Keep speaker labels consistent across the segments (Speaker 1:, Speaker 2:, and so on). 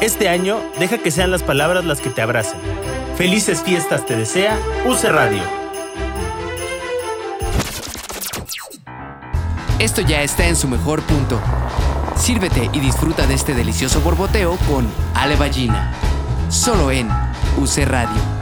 Speaker 1: Este año, deja que sean las palabras las que te abracen. Felices fiestas te desea UC Radio.
Speaker 2: Esto ya está en su mejor punto. Sírvete y disfruta de este delicioso borboteo con Ale Ballina. Solo en UC Radio.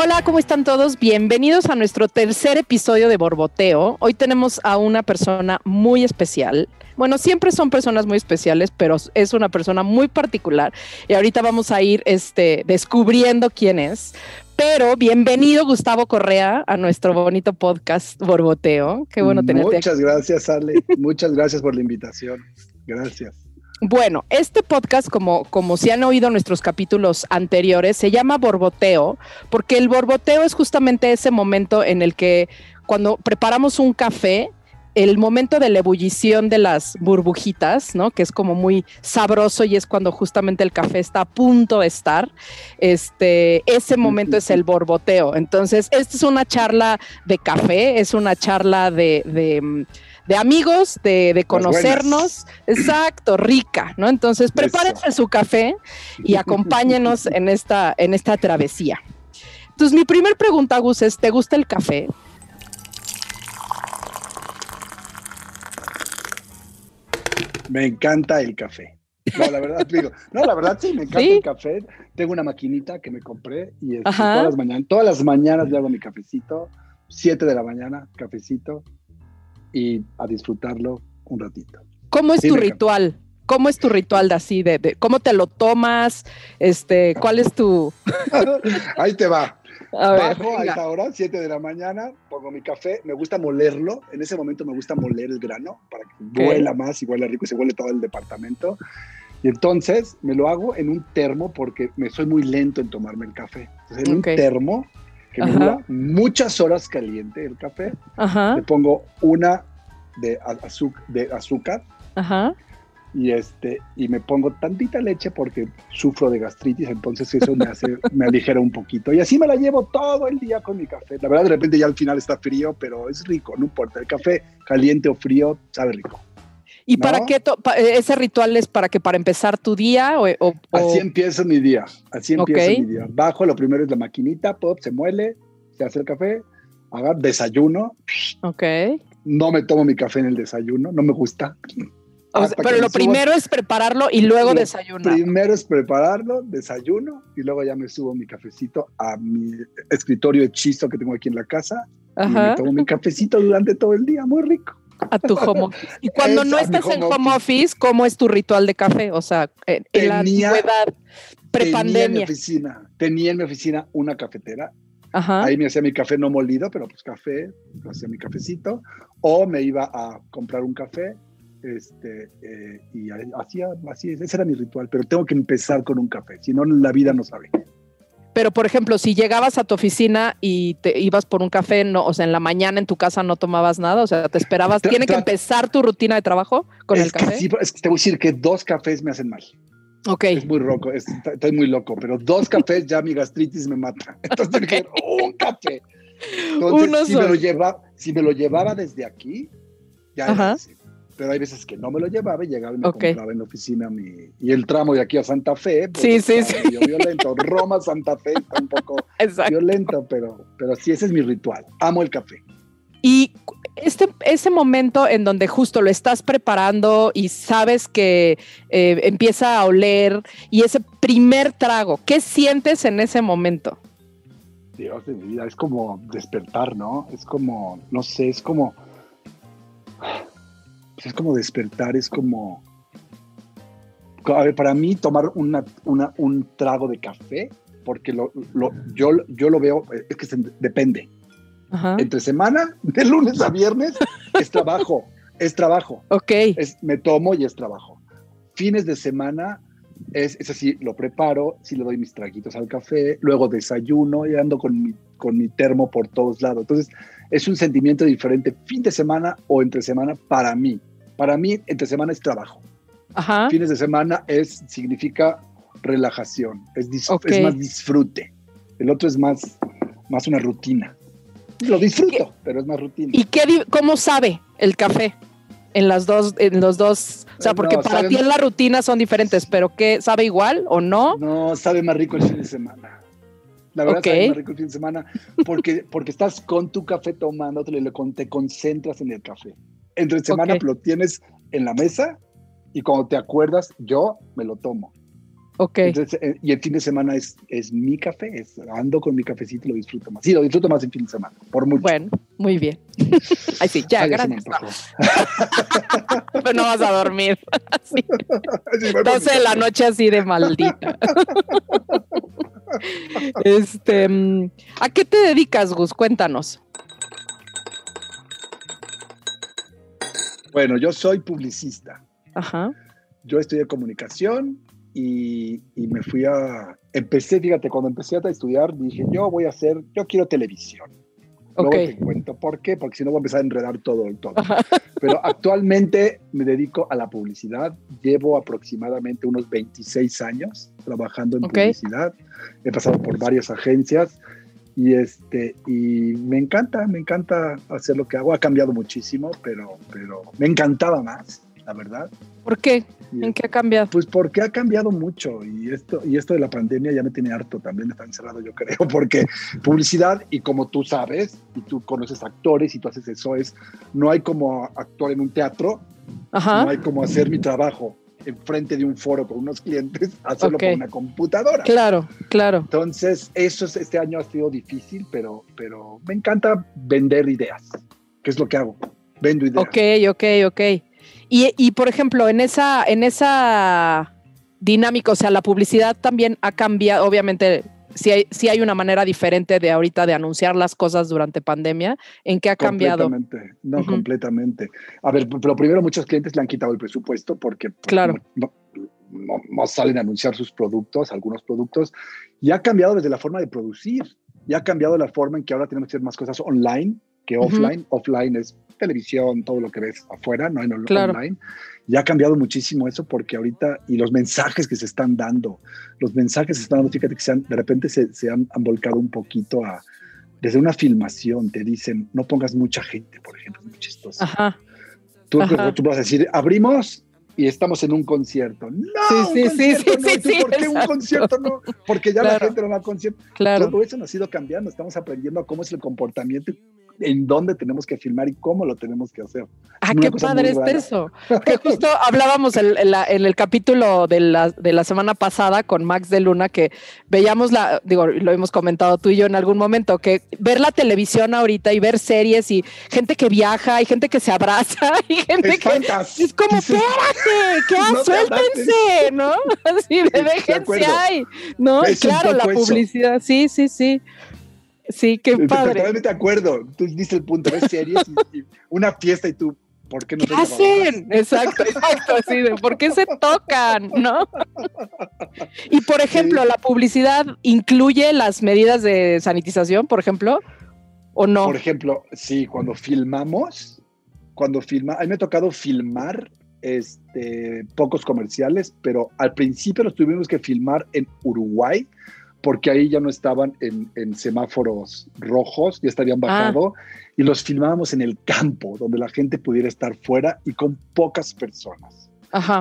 Speaker 3: Hola, ¿cómo están todos? Bienvenidos a nuestro tercer episodio de Borboteo. Hoy tenemos a una persona muy especial. Bueno, siempre son personas muy especiales, pero es una persona muy particular y ahorita vamos a ir este, descubriendo quién es. Pero bienvenido Gustavo Correa a nuestro bonito podcast Borboteo. Qué bueno tenerte.
Speaker 4: Muchas gracias, Ale. Muchas gracias por la invitación. Gracias.
Speaker 3: Bueno, este podcast, como, como si han oído nuestros capítulos anteriores, se llama Borboteo, porque el borboteo es justamente ese momento en el que cuando preparamos un café, el momento de la ebullición de las burbujitas, ¿no? Que es como muy sabroso y es cuando justamente el café está a punto de estar. Este, ese momento es el borboteo. Entonces, esta es una charla de café, es una charla de, de de amigos, de, conocernos. Exacto, rica, ¿no? Entonces, prepárense su café y acompáñenos en esta, en esta travesía. Entonces, mi primer pregunta, Gus, es: ¿te gusta el café?
Speaker 4: Me encanta el café. No, la verdad, digo, no, la verdad sí, me encanta el café. Tengo una maquinita que me compré y este, todas las mañanas, todas las mañanas le hago mi cafecito, 7 de la mañana, cafecito, y a disfrutarlo un ratito.
Speaker 3: ¿Cómo es tu ritual? ¿Cómo es tu ritual de así? De, ¿Cómo te lo tomas? Este, ¿Cuál es tu...?
Speaker 4: Ahí te va. A Bajo a esta hora, 7 de la mañana, pongo mi café, me gusta molerlo, en ese momento me gusta moler el grano para que huela más y huela rico y se huele todo el departamento. Y entonces me lo hago en un termo porque me soy muy lento en tomarme el café. Entonces, en un termo que me dura muchas horas caliente el café. Le pongo una de, de azúcar. Y, este, y me pongo tantita leche porque sufro de gastritis, entonces eso me hace, me aligera un poquito. Y así me la llevo todo el día con mi café. La verdad, de repente ya al final está frío, pero es rico, no importa. El café caliente o frío sabe rico.
Speaker 3: ¿Y para qué ese ritual es para que para empezar tu día? O,
Speaker 4: Así empieza mi día. Así empieza mi día. Bajo, lo primero es la maquinita, pop, se muele, se hace el café, haga desayuno.
Speaker 3: Ok.
Speaker 4: No me tomo mi café en el desayuno, no me gusta.
Speaker 3: pero lo primero es prepararlo y luego desayunar.
Speaker 4: Primero es prepararlo, desayuno y luego ya me subo mi cafecito a mi escritorio hechizo que tengo aquí en la casa. Y me tomo mi cafecito durante todo el día, muy rico
Speaker 3: a tu home office. Y cuando no estás en home office, ¿cómo es tu ritual de café? O sea, en, la antigüedad, prepandemia.
Speaker 4: Tenía en mi oficina, tenía en mi oficina una cafetera. Ahí me hacía mi café no molido, pero pues café, hacía mi cafecito. O me iba a comprar un café este, eh, y hacía, así, ese era mi ritual. Pero tengo que empezar con un café, si no la vida no sabe.
Speaker 3: Pero, por ejemplo, si llegabas a tu oficina y te ibas por un café, no, o sea, en la mañana en tu casa no tomabas nada, o sea, te esperabas. ¿Tiene que empezar tu rutina de trabajo con el café?
Speaker 4: sí, es que te voy a decir que dos cafés me hacen mal.
Speaker 3: Ok.
Speaker 4: Es muy loco, estoy muy loco, pero dos cafés ya mi gastritis me mata. Entonces tengo que un café. Entonces, si me, lo lleva, si me lo llevaba desde aquí, ya Ajá pero hay veces que no me lo llevaba y llegaba y me compraba en la oficina mi... Y el tramo de aquí a Santa Fe,
Speaker 3: pues, sí, sí, sí.
Speaker 4: violento. Roma, Santa Fe, está un poco violento, pero, pero sí, ese es mi ritual. Amo el café.
Speaker 3: Y este, ese momento en donde justo lo estás preparando y sabes que eh, empieza a oler y ese primer trago, ¿qué sientes en ese momento?
Speaker 4: Dios de mi vida, es como despertar, ¿no? Es como, no sé, es como pues, es como despertar, es como... A ver, para mí tomar una, un trago de café, porque lo, yo, yo lo veo, es que depende. Entre semana, de lunes a viernes, es trabajo, es trabajo.
Speaker 3: Ok.
Speaker 4: Es, me tomo y es trabajo. Fines de semana, es, es así, lo preparo, si le doy mis traguitos al café, luego desayuno y ando con mi, con mi termo por todos lados. Entonces, es un sentimiento diferente fin de semana o entre semana para mí. Para mí, entre semana es trabajo.
Speaker 3: Ajá.
Speaker 4: Fines de semana es, significa relajación, es, es más disfrute. El otro es más, más una rutina. Lo disfruto, pero es más rutina.
Speaker 3: ¿Y qué, cómo sabe el café? En las dos, en los dos, o sea, porque para ti en la rutina son diferentes, pero ¿qué sabe igual o no?
Speaker 4: No, sabe más rico el fin de semana. La verdad sabe más rico el fin de semana porque, porque estás con tu café tomando, te concentras en el café. Entre semana lo tienes en la mesa y cuando te acuerdas, yo me lo tomo.
Speaker 3: Ok.
Speaker 4: Eh, y el fin de semana es, es mi café, ando con mi cafecito y lo disfruto más. Sí, lo disfruto más el fin de semana, por mucho.
Speaker 3: Bueno, muy bien. Ay, sí, ya, gracias. Pero no vas a dormir. Así. 12 de la noche así de maldita. este, mm, ¿A qué te dedicas, Gus? Cuéntanos.
Speaker 4: Bueno, yo soy publicista.
Speaker 3: Ajá.
Speaker 4: Yo estudié comunicación, y, me fui a, empecé, fíjate, cuando empecé a estudiar, dije, yo voy a hacer, yo quiero televisión. Luego te cuento por qué, porque si no voy a empezar a enredar todo el todo. Pero actualmente me dedico a la publicidad. Llevo aproximadamente unos 26 años trabajando en publicidad. He pasado por varias agencias y este y me encanta, me encanta hacer lo que hago. Ha cambiado muchísimo, pero pero me encantaba más la verdad.
Speaker 3: ¿Por qué? ¿En qué ha cambiado?
Speaker 4: Pues porque ha cambiado mucho y esto, y esto de la pandemia ya me tiene harto también, está encerrado yo creo, porque publicidad y como tú sabes, y tú conoces actores y tú haces eso, es, no hay como actuar en un teatro, no hay como hacer mi trabajo enfrente de un foro con unos clientes, hacerlo con una computadora.
Speaker 3: Claro, claro.
Speaker 4: Entonces, eso es, este año ha sido difícil, pero, pero me encanta vender ideas, que es lo que hago, vendo ideas.
Speaker 3: Ok, ok, ok. Y, por ejemplo, en esa, en esa dinámica, o sea, la publicidad también ha cambiado, obviamente, si hay, si hay una manera diferente de ahorita de anunciar las cosas durante pandemia, ¿en qué ha cambiado?
Speaker 4: Completamente, no, completamente. A ver, pero primero muchos clientes le han quitado el presupuesto porque pues,
Speaker 3: claro.
Speaker 4: no, no, salen a anunciar sus productos, algunos productos, y ha cambiado desde la forma de producir, y ha cambiado la forma en que ahora tenemos que hacer más cosas online que offline. Offline es televisión, todo lo que ves afuera, no en online. Y ha cambiado muchísimo eso porque ahorita, y los mensajes que se están dando, los mensajes que se están dando, fíjate que se han, de repente se, se han, volcado un poquito a, desde una filmación, te dicen, no pongas mucha gente, por ejemplo, es muy chistoso.
Speaker 3: Ajá.
Speaker 4: Tú, tú vas a decir, abrimos y estamos en un concierto. No, sí, sí, sí, sí, ¿Por qué un concierto no? Porque ya la gente no va a concierto.
Speaker 3: Claro.
Speaker 4: Todo eso nos ha ido cambiando. Estamos aprendiendo a cómo es el comportamiento, en dónde tenemos que filmar y cómo lo tenemos que hacer.
Speaker 3: Ah, qué padre es eso. Que justo hablábamos en, en, el capítulo de la, de la semana pasada con Max de Luna, que veíamos la, digo, lo hemos comentado tú y yo en algún momento, que ver la televisión ahorita y ver series y gente que viaja y gente que se abraza y gente que es como, espérate ¿qué? Suéltense, ¿no? Así de déjense ahí, ¿no? claro, la publicidad, sí, sí, sí. Sí, qué padre.
Speaker 4: Totalmente de acuerdo. Tú diste el punto, ves series y, una fiesta y tú, ¿por qué no
Speaker 3: ¿Qué hacen? Exacto, exacto, así de, ¿por qué se tocan? ¿No? Y por ejemplo, ¿la publicidad incluye las medidas de sanitización, por ejemplo? ¿O no?
Speaker 4: Por ejemplo, sí, cuando filmamos, cuando filma, a mí me ha tocado filmar este, pocos comerciales, pero al principio los tuvimos que filmar en Uruguay porque ahí ya no estaban en, semáforos rojos, ya estarían ah. bajado, y los filmábamos en el campo, donde la gente pudiera estar fuera y con pocas personas.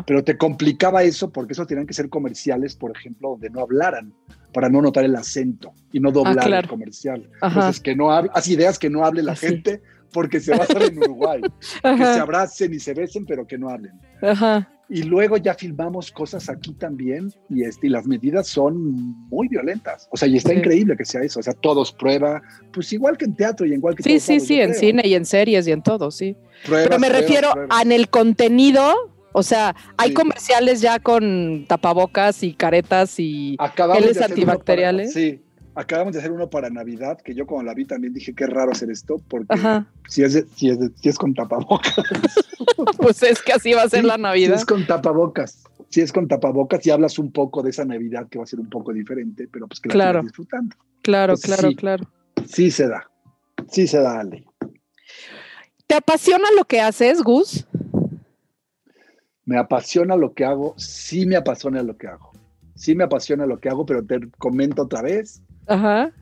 Speaker 4: Pero te complicaba eso porque eso tenían que ser comerciales, por ejemplo, donde no hablaran, para no notar el acento y no doblar ah, el comercial. Entonces, que no hable, haz ideas que no hable la gente porque se va a hacer en Uruguay. Que se abracen y se besen, pero que no hablen. Y luego ya filmamos cosas aquí también y, este, y las medidas son muy violentas. O sea, y está increíble que sea eso. O sea, todos prueba, pues igual que en teatro y igual que
Speaker 3: Sí, sí, sí, en cine y en series y en todo, sí. Pero me refiero a en el contenido. O sea, hay comerciales ya con tapabocas y caretas y geles antibacteriales.
Speaker 4: sí, acabamos de hacer uno para Navidad, que yo cuando la vi también dije, qué raro hacer esto, porque si es, si, es si es con tapabocas.
Speaker 3: pues es que así va a ser la Navidad.
Speaker 4: Si es con tapabocas, si es con tapabocas y hablas un poco de esa Navidad que va a ser un poco diferente, pero pues que la claro. disfrutando.
Speaker 3: Claro, claro, claro.
Speaker 4: Sí se da, sí se da, Ale.
Speaker 3: ¿Te apasiona lo que haces, Gus?
Speaker 4: Me apasiona lo que hago, sí me apasiona lo que hago. Sí me apasiona lo que hago, pero te comento otra vez,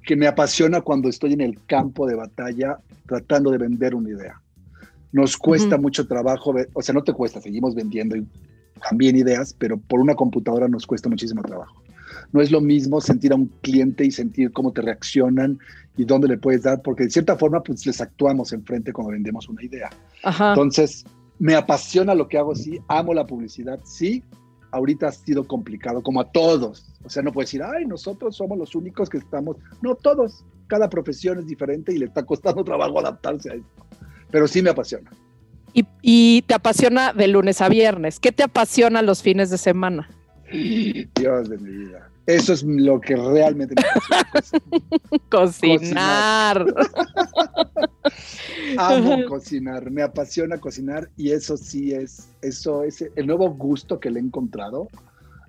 Speaker 4: que me apasiona cuando estoy en el campo de batalla tratando de vender una idea. Nos cuesta mucho trabajo, o sea, no te cuesta, seguimos vendiendo también ideas, pero por una computadora nos cuesta muchísimo trabajo. No es lo mismo sentir a un cliente y sentir cómo te reaccionan y dónde le puedes dar, porque de cierta forma pues les actuamos enfrente cuando vendemos una idea. Entonces, me apasiona lo que hago, sí, amo la publicidad, sí, ahorita ha sido complicado, como a todos. O sea, no puedes decir, ay, nosotros somos los únicos que estamos. No, todos. Cada profesión es diferente y le está costando trabajo adaptarse a esto. Pero sí me apasiona.
Speaker 3: Y, y te apasiona de lunes a viernes. ¿Qué te apasiona los fines de semana?
Speaker 4: Dios de mi vida. Eso es lo que realmente me
Speaker 3: apasiona. cocinar.
Speaker 4: Amo cocinar, me apasiona cocinar y eso sí es, eso es el nuevo gusto que le he encontrado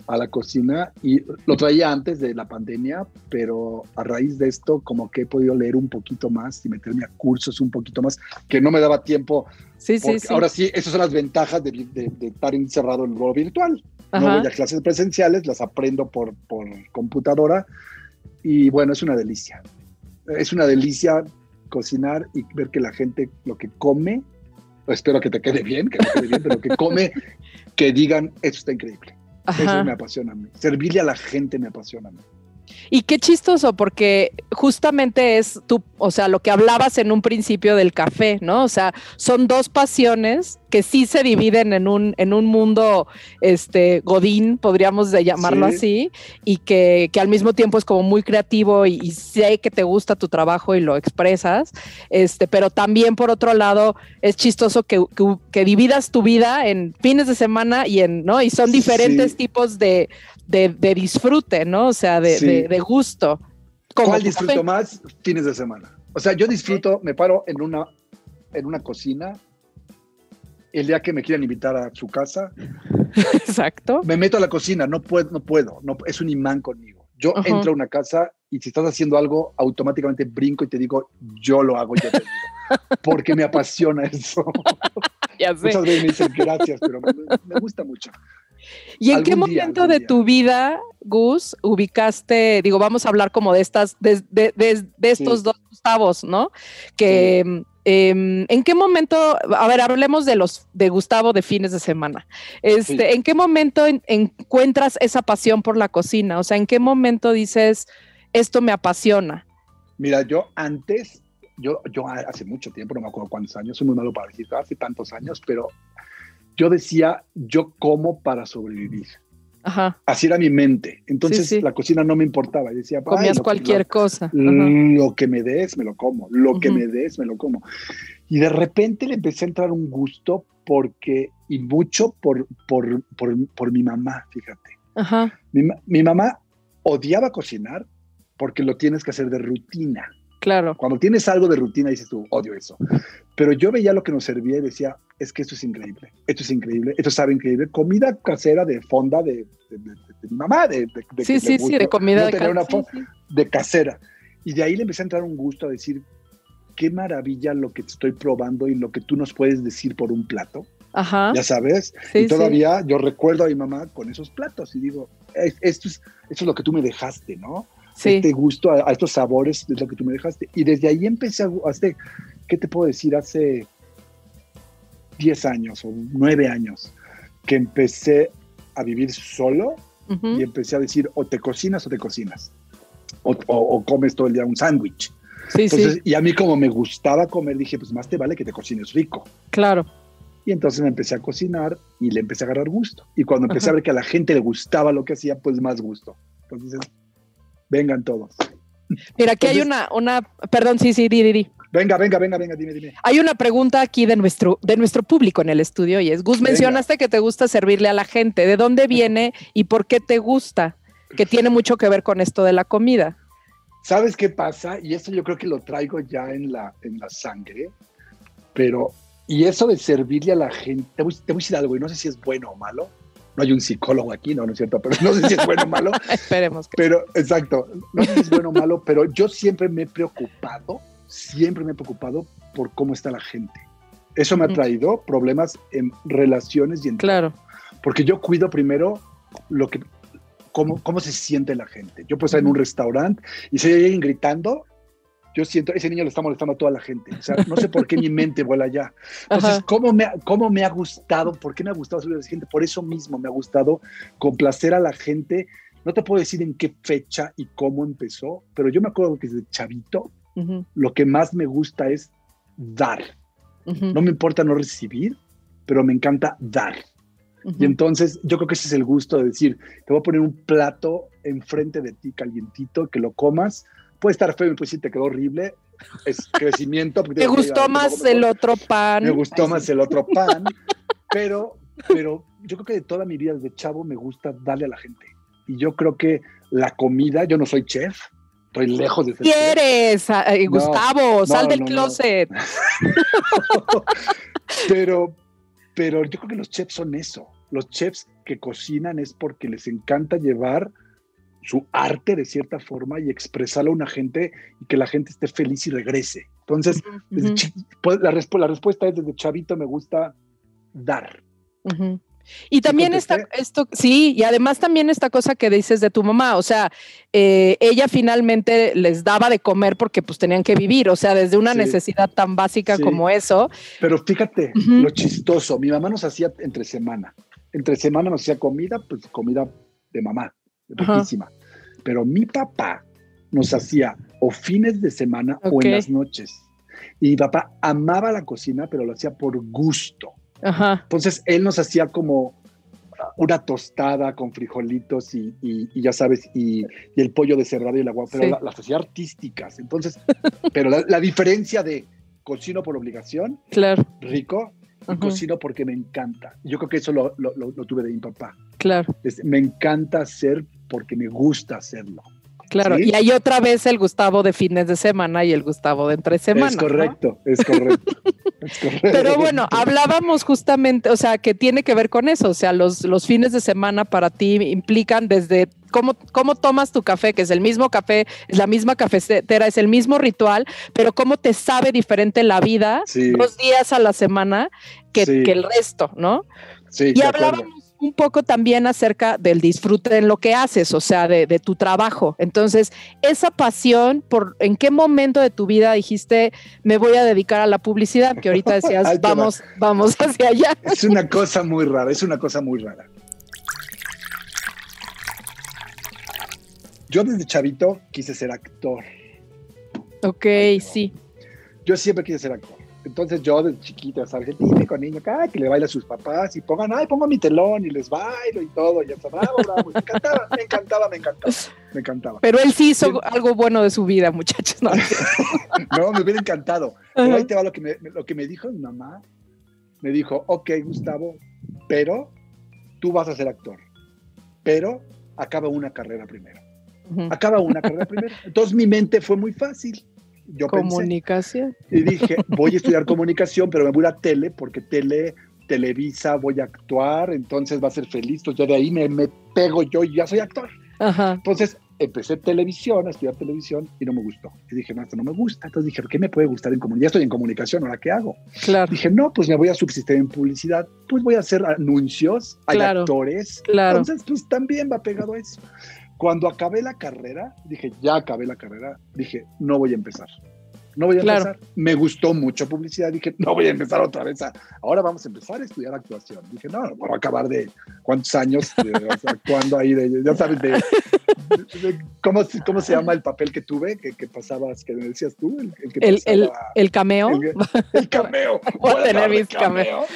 Speaker 4: a la cocina y lo traía antes de la pandemia, pero a raíz de esto como que he podido leer un poquito más y meterme a cursos un poquito más, que no me daba tiempo.
Speaker 3: Sí, sí, sí.
Speaker 4: Ahora sí, esas son las ventajas de, estar encerrado en lo virtual. No voy a clases presenciales, las aprendo por, por computadora y bueno, es una delicia. Es una delicia cocinar y ver que la gente lo que come, espero que te quede bien, que te quede bien, pero que come, que digan, esto está increíble. Eso me apasiona a mí. Servirle a la gente me apasiona a mí.
Speaker 3: Y qué chistoso, porque justamente es tú, o sea, lo que hablabas en un principio del café, ¿no? O sea, son dos pasiones que sí se dividen en un, en un mundo este, godín, podríamos llamarlo así, y que, al mismo tiempo es como muy creativo y, sé que te gusta tu trabajo y lo expresas, este, pero también por otro lado es chistoso que, que, dividas tu vida en fines de semana y en, ¿no? Y son diferentes tipos de, de, disfrute, ¿no? O sea, de, de, gusto.
Speaker 4: ¿Cuál disfruto más? Fines de semana. O sea, yo disfruto, me paro en una, en una cocina el día que me quieran invitar a su casa.
Speaker 3: Exacto.
Speaker 4: Me meto a la cocina, no puedo, no puedo, no, es un imán conmigo. Yo entro a una casa y si estás haciendo algo, automáticamente brinco y te digo, yo lo hago, yo te digo. Porque me apasiona eso.
Speaker 3: ya sé.
Speaker 4: Muchas veces me dicen gracias, pero me gusta mucho.
Speaker 3: ¿Y en qué momento de tu vida, Gus, ubicaste, digo, vamos a hablar como de estas, de, estos dos Gustavos, ¿no? Que em, en qué momento, a ver, hablemos de los de Gustavo de fines de semana. Este, ¿en qué momento encuentras esa pasión por la cocina? O sea, ¿en qué momento dices esto me apasiona?
Speaker 4: Mira, yo antes, yo, yo hace mucho tiempo, no me acuerdo cuántos años, soy muy malo para decir, hace tantos años, pero yo decía, yo como para sobrevivir. Ajá. Así era mi mente. Entonces la cocina no me importaba. Y decía,
Speaker 3: comías cualquier cosa.
Speaker 4: Lo que me des, me lo como. Lo que me des, me lo como. Y de repente le empecé a entrar un gusto porque, y mucho por, por, por, mi mamá, fíjate. Ajá. Mi, mi mamá odiaba cocinar porque lo tienes que hacer de rutina.
Speaker 3: Claro.
Speaker 4: Cuando tienes algo de rutina dices tú, odio eso. Pero yo veía lo que nos servía y decía, es que esto es increíble, esto es increíble, esto sabe increíble. Comida casera de fonda de, mi mamá, de,
Speaker 3: Sí, sí, sí, de comida
Speaker 4: de casera. Y de ahí le empecé a entrar un gusto a decir, qué maravilla lo que estoy probando y lo que tú nos puedes decir por un plato. Ajá. Ya sabes. y todavía yo recuerdo a mi mamá con esos platos y digo, esto es, esto es lo que tú me dejaste, ¿no? Sí. Este gusto a, estos sabores es lo que tú me dejaste. Y desde ahí empecé a, hace, ¿qué te puedo decir? Hace 10 años o 9 años que empecé a vivir solo y empecé a decir, o te cocinas o te cocinas. O, comes todo el día un sándwich. Sí, sí. Y a mí como me gustaba comer, dije, pues más te vale que te cocines rico.
Speaker 3: Claro.
Speaker 4: Y entonces me empecé a cocinar y le empecé a agarrar gusto. Y cuando empecé a ver que a la gente le gustaba lo que hacía, pues más gusto. Entonces, vengan todos.
Speaker 3: Mira, aquí hay una, una, perdón, sí, sí, di, di, di.
Speaker 4: Venga, venga, venga, venga, dime, dime.
Speaker 3: Hay una pregunta aquí de nuestro, de nuestro público en el estudio y es, Gus, mencionaste que te gusta servirle a la gente. ¿De dónde viene y por qué te gusta? Que tiene mucho que ver con esto de la comida.
Speaker 4: ¿Sabes qué pasa? Y esto yo creo que lo traigo ya en la, en la sangre, pero, y eso de servirle a la gente, te voy, te voy a decir algo y no sé si es bueno o malo, no hay un psicólogo aquí, no, no es cierto, pero no sé si es bueno o malo.
Speaker 3: Esperemos.
Speaker 4: Que pero, exacto, no sé si es bueno o malo, pero yo siempre me he preocupado, siempre me he preocupado por cómo está la gente. Eso me ha traído problemas en relaciones y en...
Speaker 3: Claro.
Speaker 4: Porque yo cuido primero lo que, cómo, cómo se siente la gente. Yo puedo estar en un restaurante y si hay alguien gritando, yo siento, ese niño le está molestando a toda la gente. O sea, no sé por qué mi mente vuela allá. Entonces, ¿cómo me, ¿cómo me ha gustado? ¿Por qué me ha gustado a la gente? Por eso mismo me ha gustado complacer a la gente. No te puedo decir en qué fecha y cómo empezó, pero yo me acuerdo que desde chavito lo que más me gusta es dar. No me importa no recibir, pero me encanta dar. Y entonces yo creo que ese es el gusto de decir, te voy a poner un plato enfrente de ti calientito, que lo comas. Puede estar feo, pues sí te quedó horrible, es crecimiento.
Speaker 3: ¿Te gustó más el otro pan?
Speaker 4: Me gustó más el otro pan, pero, pero yo creo que de toda mi vida desde chavo me gusta darle a la gente. Y yo creo que la comida, yo no soy chef, estoy lejos de ser
Speaker 3: ¿Quieres, Gustavo? sal del closet.
Speaker 4: pero, pero yo creo que los chefs son eso los chefs que cocinan es porque les encanta llevar su arte de cierta forma y expresarlo a una gente y que la gente esté feliz y regrese. Entonces, pues, la, respuesta es desde chavito me gusta dar.
Speaker 3: Y también está esto, sí, y además también esta cosa que dices de tu mamá, o sea, eh, ella finalmente les daba de comer porque pues tenían que vivir, o sea, desde una necesidad tan básica como eso.
Speaker 4: Pero fíjate, lo chistoso, mi mamá nos hacía entre semana. Entre semana nos hacía comida, pues comida de mamá, de Pero mi papá nos hacía o fines de semana o en las noches. Y mi papá amaba la cocina, pero lo hacía por gusto. Entonces él nos hacía como una tostada con frijolitos y, ya sabes, y, el pollo de cerrado y el agua, pero las hacía artísticas. Entonces, pero la, la, diferencia de cocino por obligación,
Speaker 3: claro.
Speaker 4: rico, y cocino porque me encanta. Yo creo que eso lo, lo, lo, tuve de mi papá.
Speaker 3: Claro.
Speaker 4: me encanta hacer porque me gusta hacerlo.
Speaker 3: Claro, y hay otra vez el Gustavo de fines de semana y el Gustavo de entre semana.
Speaker 4: Es correcto, es correcto. es correcto.
Speaker 3: Pero bueno, hablábamos justamente, o sea, que tiene que ver con eso, o sea, los, los fines de semana para ti implican desde cómo, cómo tomas tu café, que es el mismo café, es la misma cafetera, es el mismo ritual, pero cómo te sabe diferente la vida dos días a la semana que, que el resto, ¿no?
Speaker 4: Sí,
Speaker 3: y hablábamos un poco también acerca del disfrute en lo que haces, o sea, de, tu trabajo. Entonces, esa pasión, por ¿en qué momento de tu vida dijiste, me voy a dedicar a la publicidad? Que ahorita decías, vamos, vamos hacia allá.
Speaker 4: Es una cosa muy rara, es una cosa muy rara. Yo desde chavito quise ser actor.
Speaker 3: Ok, sí.
Speaker 4: Yo siempre quise ser actor. Entonces yo de chiquito, ¿sabes? El con niño, que le baila a sus papás y pongan, ay, pongo mi telón y les bailo y todo, y está bravo, bravo. Me encantaba, me encantaba, me encantaba, me encantaba.
Speaker 3: Pero él sí hizo algo bueno de su vida, muchachos. No,
Speaker 4: no me hubiera encantado. Pero ahí te va lo que, me, lo que me dijo mi mamá. Me dijo, ok, Gustavo, pero tú vas a ser actor, pero acaba una carrera primero. Acaba una carrera primero. Entonces mi mente fue muy fácil yo
Speaker 3: comunicación.
Speaker 4: y dije, voy a estudiar comunicación, pero me voy a tele porque tele, Televisa, voy a actuar, entonces va a ser feliz. Entonces ya de ahí me, me pego yo y ya soy actor. Entonces empecé televisión, a estudiar televisión y no me gustó. Y dije, no, esto no me gusta. Entonces dije, ¿qué me puede gustar en comunicación? Ya estoy en comunicación, ¿ahora qué hago?
Speaker 3: Claro.
Speaker 4: Dije, no, pues me voy a subsistir en publicidad, pues voy a hacer anuncios, hay actores.
Speaker 3: Claro.
Speaker 4: Entonces, pues también va pegado a eso. Cuando acabé la carrera, dije, ya acabé la carrera, dije, no voy a empezar. No voy a empezar. Me gustó mucho publicidad, dije, no voy a empezar otra vez. Ahora vamos a empezar a estudiar actuación. Dije, no, voy a acabar de cuántos años actuando ahí, de, ya sabes, de, ¿cómo, ¿cómo, se llama el papel que tuve, que, que pasabas, que me decías tú?
Speaker 3: El, el, el, el cameo.
Speaker 4: El, cameo.
Speaker 3: Voy a tener mis cameo.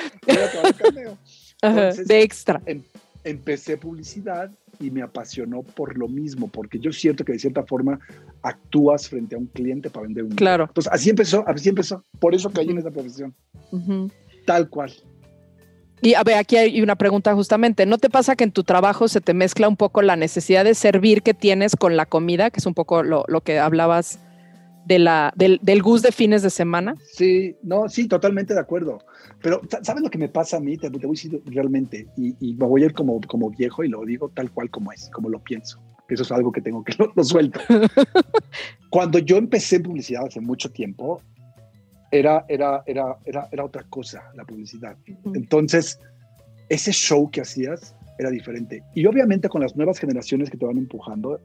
Speaker 4: cameo.
Speaker 3: de extra.
Speaker 4: Em, empecé publicidad y me apasionó por lo mismo, porque yo siento que de cierta forma actúas frente a un cliente para vender un
Speaker 3: Claro.
Speaker 4: Entonces, así empezó, así empezó. Por eso caí en esa profesión. Tal cual.
Speaker 3: Y a ver, aquí hay una pregunta justamente. ¿No te pasa que en tu trabajo se te mezcla un poco la necesidad de servir que tienes con la comida, que es un poco lo, lo que hablabas de la, del, del gus de fines de semana?
Speaker 4: Sí, no, sí, totalmente de acuerdo. Pero, ¿sabes lo que me pasa a mí? Te, voy a decir realmente, y, me voy a ir como, como viejo y lo digo tal cual como es, como lo pienso. Eso es algo que tengo que lo, suelto. Cuando yo empecé en publicidad hace mucho tiempo, era, era, era, era, era otra cosa la publicidad. Entonces, ese show que hacías era diferente. Y obviamente con las nuevas generaciones que te van empujando,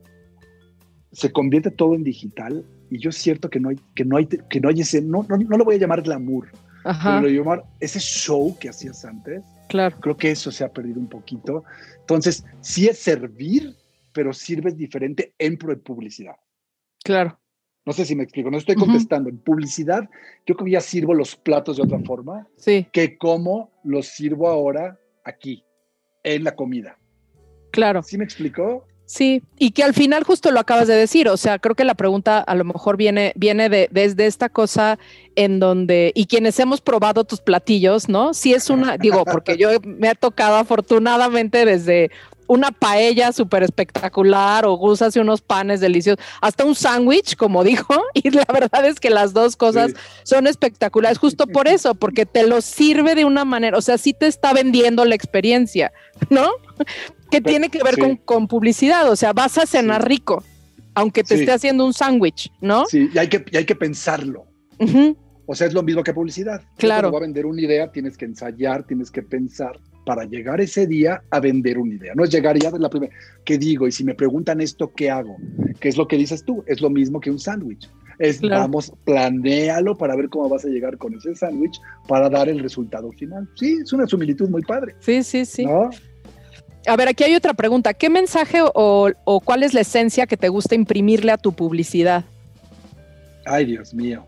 Speaker 4: se convierte todo en digital y yo es cierto que no hay, que no hay, que no hay ese, no, no, no lo voy a llamar glamour, Ajá. pero llamar ese show que hacías antes.
Speaker 3: Claro.
Speaker 4: Creo que eso se ha perdido un poquito. Entonces, sí es servir, pero sirves diferente en pro de publicidad.
Speaker 3: Claro.
Speaker 4: No sé si me explico, no estoy contestando. En publicidad, yo creo que ya sirvo los platos de otra forma
Speaker 3: sí.
Speaker 4: que como los sirvo ahora aquí, en la comida.
Speaker 3: Claro.
Speaker 4: ¿Sí me explicó?
Speaker 3: Sí, y que al final justo lo acabas de decir, o sea, creo que la pregunta a lo mejor viene, viene de, desde esta cosa en donde, y quienes hemos probado tus platillos, ¿no? Sí es una, digo, porque yo me ha tocado afortunadamente desde una paella súper espectacular o Gus hace unos panes deliciosos, hasta un sándwich, como dijo, y la verdad es que las dos cosas son espectaculares, justo por eso, porque te lo sirve de una manera, o sea, sí te está vendiendo la experiencia, ¿no? Que tiene que ver con, publicidad, o sea, vas a cenar rico, aunque te esté haciendo un sándwich, ¿no?
Speaker 4: Sí, y hay que, hay que pensarlo. O sea, es lo mismo que publicidad.
Speaker 3: Claro.
Speaker 4: Cuando a vender una idea, tienes que ensayar, tienes que pensar para llegar ese día a vender una idea. No es llegar ya de la primera, ¿qué digo? Y si me preguntan esto, ¿qué hago? ¿Qué es lo que dices tú? Es lo mismo que un sándwich. Es, vamos, planéalo para ver cómo vas a llegar con ese sándwich para dar el resultado final. Sí, es una similitud muy padre.
Speaker 3: Sí, sí, sí. A ver, aquí hay otra pregunta. ¿Qué mensaje o, o cuál es la esencia que te gusta imprimirle a tu publicidad?
Speaker 4: Ay, Dios mío.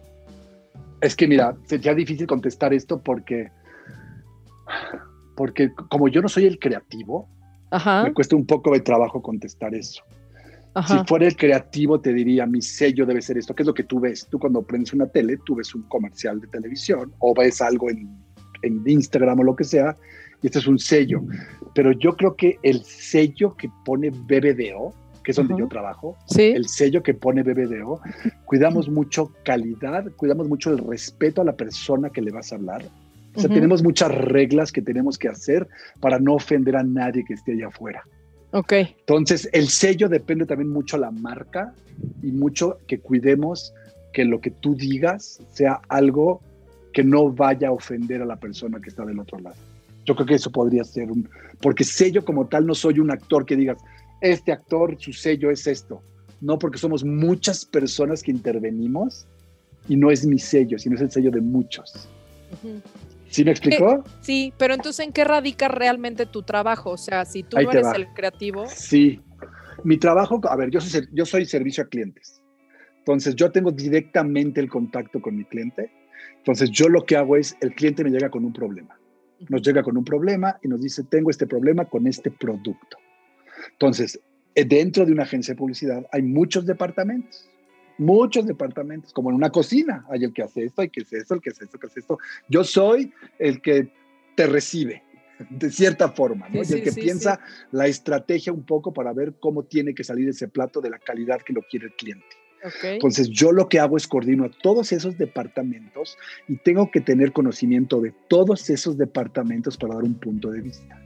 Speaker 4: Es que mira, sería difícil contestar esto porque porque como yo no soy el creativo, me cuesta un poco de trabajo contestar eso. Si fuera el creativo, te diría, mi sello debe ser esto. ¿Qué es lo que tú ves? Tú cuando prendes una tele, tú ves un comercial de televisión o ves algo en, en Instagram o lo que sea, y este es un sello. Pero yo creo que el sello que pone BBDO, que es donde yo trabajo, el sello que pone BBDO, cuidamos mucho calidad, cuidamos mucho el respeto a la persona que le vas a hablar o sea, tenemos muchas reglas que tenemos que hacer para no ofender a nadie que esté allá afuera.
Speaker 3: Ok.
Speaker 4: Entonces, el sello depende también mucho la marca y mucho que cuidemos que lo que tú digas sea algo que no vaya a ofender a la persona que está del otro lado. Yo creo que eso podría ser un... Porque sello como tal no soy un actor que digas, este actor, su sello es esto. No, porque somos muchas personas que intervenimos y no es mi sello, sino es el sello de muchos. ¿Sí me explicó?
Speaker 3: Eh, sí, pero entonces ¿en qué radica realmente tu trabajo? O sea, si tú no eres el creativo.
Speaker 4: Sí, mi trabajo, a ver, yo soy, yo soy servicio a clientes. Entonces yo tengo directamente el contacto con mi cliente. Entonces yo lo que hago es, el cliente me llega con un problema. Nos llega con un problema y nos dice, tengo este problema con este producto. Entonces, eh, dentro de una agencia de publicidad hay muchos departamentos muchos departamentos, como en una cocina, hay el que hace esto, hay que hace esto, el que hace esto, el que hace esto. Yo soy el que te recibe, de cierta forma, ¿no? y el que piensa la estrategia un poco para ver cómo tiene que salir ese plato de la calidad que lo quiere el cliente. Entonces yo lo que hago es coordino a todos esos departamentos y tengo que tener conocimiento de todos esos departamentos para dar un punto de vista.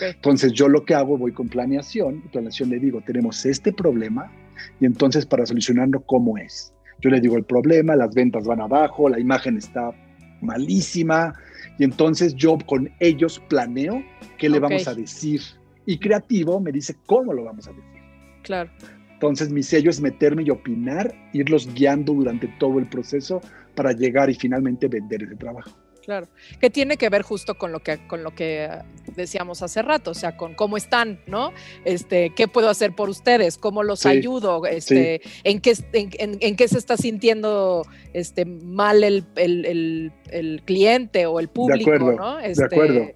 Speaker 4: Entonces yo lo que hago, voy con planeación, planeación le digo, tenemos este problema, y entonces para solucionarlo, ¿cómo es? Yo le digo el problema, las ventas van abajo, la imagen está malísima y entonces yo con ellos planeo qué le vamos a decir y creativo me dice cómo lo vamos a decir.
Speaker 3: Claro.
Speaker 4: Entonces mi sello es meterme y opinar, irlos guiando durante todo el proceso para llegar y finalmente vender ese trabajo.
Speaker 3: Claro, que tiene que ver justo con lo que, con lo que decíamos hace rato, o sea, con cómo están, ¿no? Este, ¿qué puedo hacer por ustedes? ¿Cómo los ayudo? Este, ¿en, qué, en, qué se está sintiendo este, mal el, el, cliente o el público,
Speaker 4: de acuerdo,
Speaker 3: ¿no?
Speaker 4: de este, acuerdo.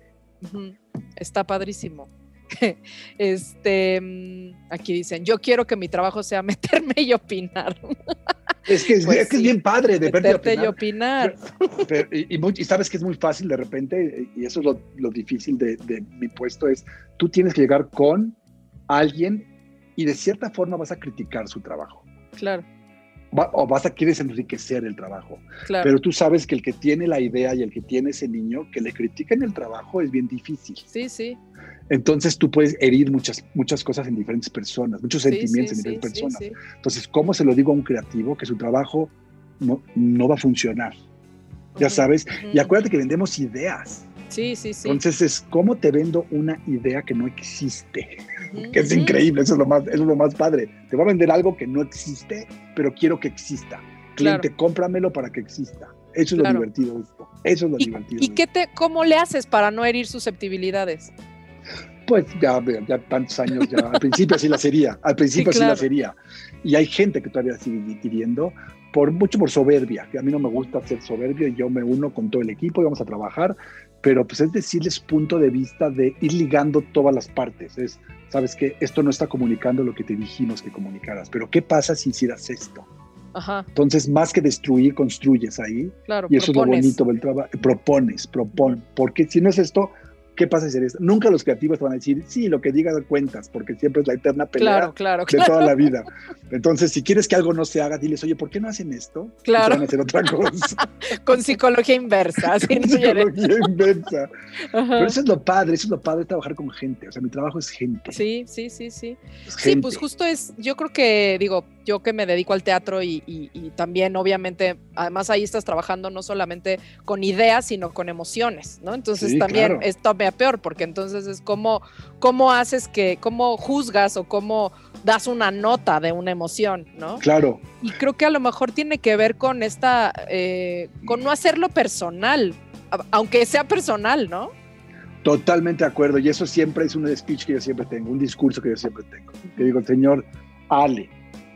Speaker 3: Está padrísimo. Este, mm, aquí dicen, yo quiero que mi trabajo sea meterme y opinar.
Speaker 4: Es que es, pues bien padre de
Speaker 3: verte y opinar.
Speaker 4: y, sabes que es muy fácil de repente, y eso es lo, difícil de, de, mi puesto, es tú tienes que llegar con alguien y de cierta forma vas a criticar su trabajo.
Speaker 3: Claro
Speaker 4: o vas a quieres enriquecer el trabajo. Pero tú sabes que el que tiene la idea y el que tiene ese niño que le critiquen el trabajo es bien difícil.
Speaker 3: Sí, sí.
Speaker 4: Entonces tú puedes herir muchas, muchas cosas en diferentes personas, muchos sentimientos en diferentes personas. Entonces, ¿cómo se lo digo a un creativo que su trabajo no, no va a funcionar? Ya sabes. Y acuérdate que vendemos ideas.
Speaker 3: Sí, sí, sí.
Speaker 4: Entonces es cómo te vendo una idea que no existe, que es increíble, eso es, lo más, eso es lo más padre. Te voy a vender algo que no existe, pero quiero que exista. Cliente, cómpramelo para que exista. Eso es lo divertido de esto. Eso es lo divertido.
Speaker 3: ¿Y qué te, cómo le haces para no herir susceptibilidades?
Speaker 4: Pues ya, ya tantos años, ya al principio sí la sería, al principio sí, la sería. Y hay gente que todavía sigue pidiendo, por mucho por soberbia, que a mí no me gusta ser soberbio y yo me uno con todo el equipo y vamos a trabajar, pero pues es decirles punto de vista de ir ligando todas las partes. Es, sabes que esto no está comunicando lo que te dijimos que comunicaras, pero ¿qué pasa si hicieras esto? Ajá. Entonces, más que destruir, construyes ahí.
Speaker 3: Claro,
Speaker 4: y eso es lo bonito del trabajo. Propones, propon. Porque si no es esto, ¿qué pasa si eres? Nunca los creativos te van a decir, sí, lo que digas cuentas, porque siempre es la eterna pelea de toda la vida. Entonces, si quieres que algo no se haga, diles, oye, ¿por qué no hacen esto?
Speaker 3: Claro.
Speaker 4: van a hacer otra cosa.
Speaker 3: Con psicología inversa.
Speaker 4: Con psicología inversa. Pero eso es lo padre, eso es lo padre de trabajar con gente. O sea, mi trabajo es gente.
Speaker 3: Sí, sí, sí, sí. Sí, pues justo es, yo creo que, digo, yo que me dedico al teatro y, también obviamente, además ahí estás trabajando no solamente con ideas, sino con emociones, ¿no? Entonces también esto peor, porque entonces es como, cómo haces que, cómo juzgas o cómo das una nota de una emoción, ¿no?
Speaker 4: Claro.
Speaker 3: Y creo que a lo mejor tiene que ver con esta, eh, con no hacerlo personal, aunque sea personal, ¿no?
Speaker 4: Totalmente de acuerdo, y eso siempre es un speech que yo siempre tengo, un discurso que yo siempre tengo. Que digo, señor Ale,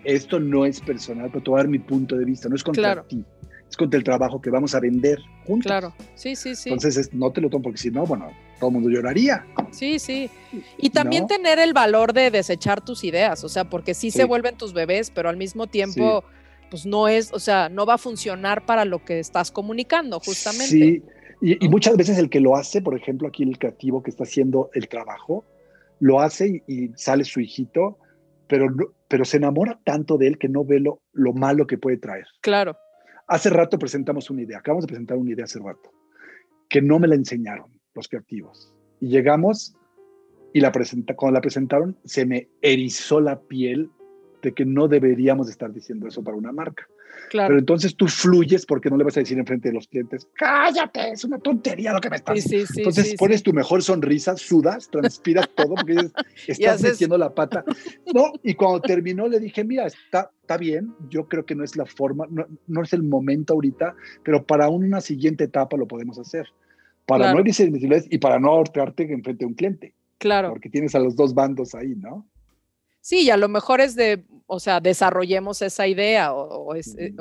Speaker 4: esto no es personal, pero te voy a dar mi punto de vista, no es contra ti, es contra el trabajo que vamos a vender juntos.
Speaker 3: Claro, sí, sí, sí.
Speaker 4: Entonces no te lo tomo porque si no, bueno, todo el mundo lloraría.
Speaker 3: Sí, sí. Y también tener el valor de desechar tus ideas, o sea, porque sí, se vuelven tus bebés, pero al mismo tiempo, pues no es, o sea, no va a funcionar para lo que estás comunicando, justamente.
Speaker 4: Sí, y, muchas veces el que lo hace, por ejemplo, aquí el creativo que está haciendo el trabajo, lo hace y, sale su hijito, pero, pero se enamora tanto de él que no ve lo, lo malo que puede traer.
Speaker 3: Claro.
Speaker 4: Hace rato presentamos una idea, acabamos de presentar una idea hace rato, que no me la enseñaron los creativos. Y llegamos y la presenta, cuando la presentaron se me erizó la piel de que no deberíamos estar diciendo eso para una marca. Claro. Pero entonces tú fluyes porque no le vas a decir enfrente de los clientes, cállate, es una tontería lo que me estás diciendo. entonces pones tu mejor sonrisa, sudas, transpiras todo porque estás metiendo la pata. No, y cuando terminó le dije, mira, está, está bien, yo creo que no es la forma, no, no es el momento ahorita, pero para una siguiente etapa lo podemos hacer. Para no herirse y para no ahorcarte enfrente de un cliente.
Speaker 3: Claro.
Speaker 4: Porque tienes a los dos bandos ahí, ¿no?
Speaker 3: Sí, y a lo mejor es de, o sea, desarrollemos esa idea o, es,
Speaker 4: mm,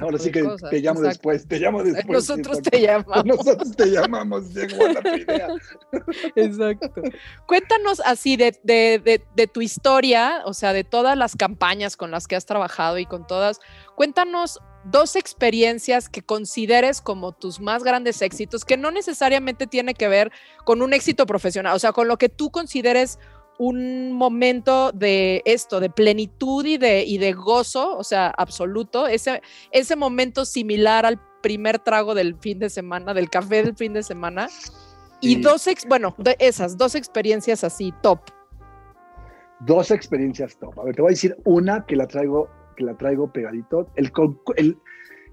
Speaker 4: ahora sí que te llamo después, te llamo después.
Speaker 3: Nosotros te llamamos.
Speaker 4: Nosotros te llamamos, llegó la idea.
Speaker 3: Exacto. Cuéntanos así de, de, de, tu historia, o sea, de todas las campañas con las que has trabajado y con todas, cuéntanos dos experiencias que consideres como tus más grandes éxitos, que no necesariamente tiene que ver con un éxito profesional, o sea, con lo que tú consideres un momento de esto, de plenitud y de, y de gozo, o sea, absoluto, ese, ese momento similar al primer trago del fin de semana, del café del fin de semana. Y dos, ex, bueno, de esas, dos experiencias así, top.
Speaker 4: Dos experiencias top. A ver, te voy a decir una que la traigo, que la traigo pegadito. El, el,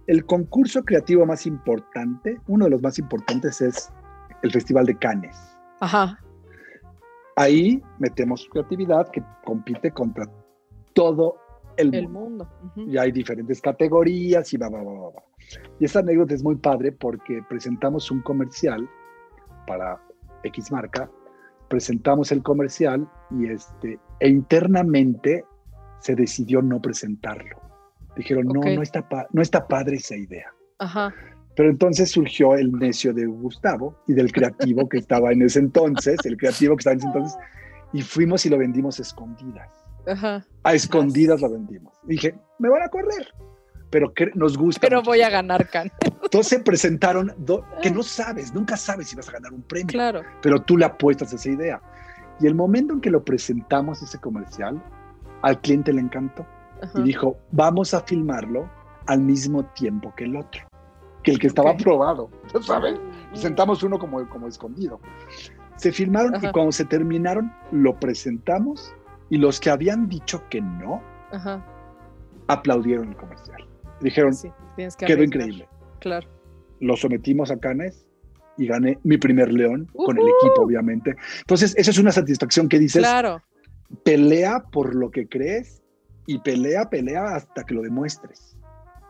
Speaker 4: el concurso creativo más importante, uno de los más importantes es el Festival de Cannes.
Speaker 3: Ajá.
Speaker 4: Ahí metemos creatividad que compite contra todo el,
Speaker 3: mundo.
Speaker 4: Y hay diferentes categorías y va, va, va, va. Y esta anécdota es muy padre porque presentamos un comercial para X marca, presentamos el comercial y este, e internamente se decidió no presentarlo. Dijeron, no, no está, no está padre esa idea.
Speaker 3: Ajá.
Speaker 4: Pero entonces surgió el necio de Gustavo y del creativo que estaba en ese entonces, el creativo que estaba en ese entonces, y fuimos y lo vendimos escondidas.
Speaker 3: Ajá.
Speaker 4: A escondidas lo vendimos. dije, me van a correr, pero que nos gusta.
Speaker 3: Pero voy a ganar, Can.
Speaker 4: Entonces se presentaron, que no sabes, nunca sabes si vas a ganar un premio.
Speaker 3: Claro.
Speaker 4: Pero tú le apuestas a esa idea. Y el momento en que lo presentamos, ese comercial, al cliente le encantó. Y dijo, vamos a filmarlo al mismo tiempo que el otro que el que estaba aprobado, ¿sabes? Sentamos uno como, como escondido. Se filmaron y cuando se terminaron, lo presentamos y los que habían dicho que no, aplaudieron el comercial. Dijeron, quedó increíble.
Speaker 3: Claro.
Speaker 4: Lo sometimos a Canes y gané mi primer león con el equipo, obviamente. Entonces, esa es una satisfacción que dices,
Speaker 3: claro.
Speaker 4: pelea por lo que crees y pelea, pelea hasta que lo demuestres.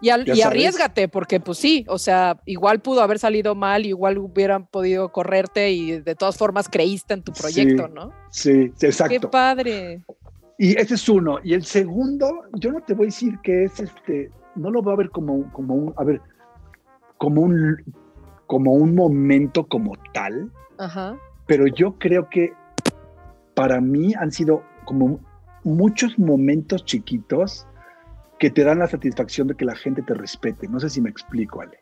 Speaker 3: Y, y arriesgate, porque pues sí, o sea, igual pudo haber salido mal, igual hubieran podido correrte y de todas formas creíste en tu proyecto, ¿no?
Speaker 4: Sí, exacto.
Speaker 3: Qué padre.
Speaker 4: Y ese es uno. Y el segundo, yo no te voy a decir que es este, no lo voy a ver como, como un, a ver, como un, como un momento como tal, pero yo creo que para mí han sido como muchos momentos chiquitos que te dan la satisfacción de que la gente te respete. No sé si me explico, Ale.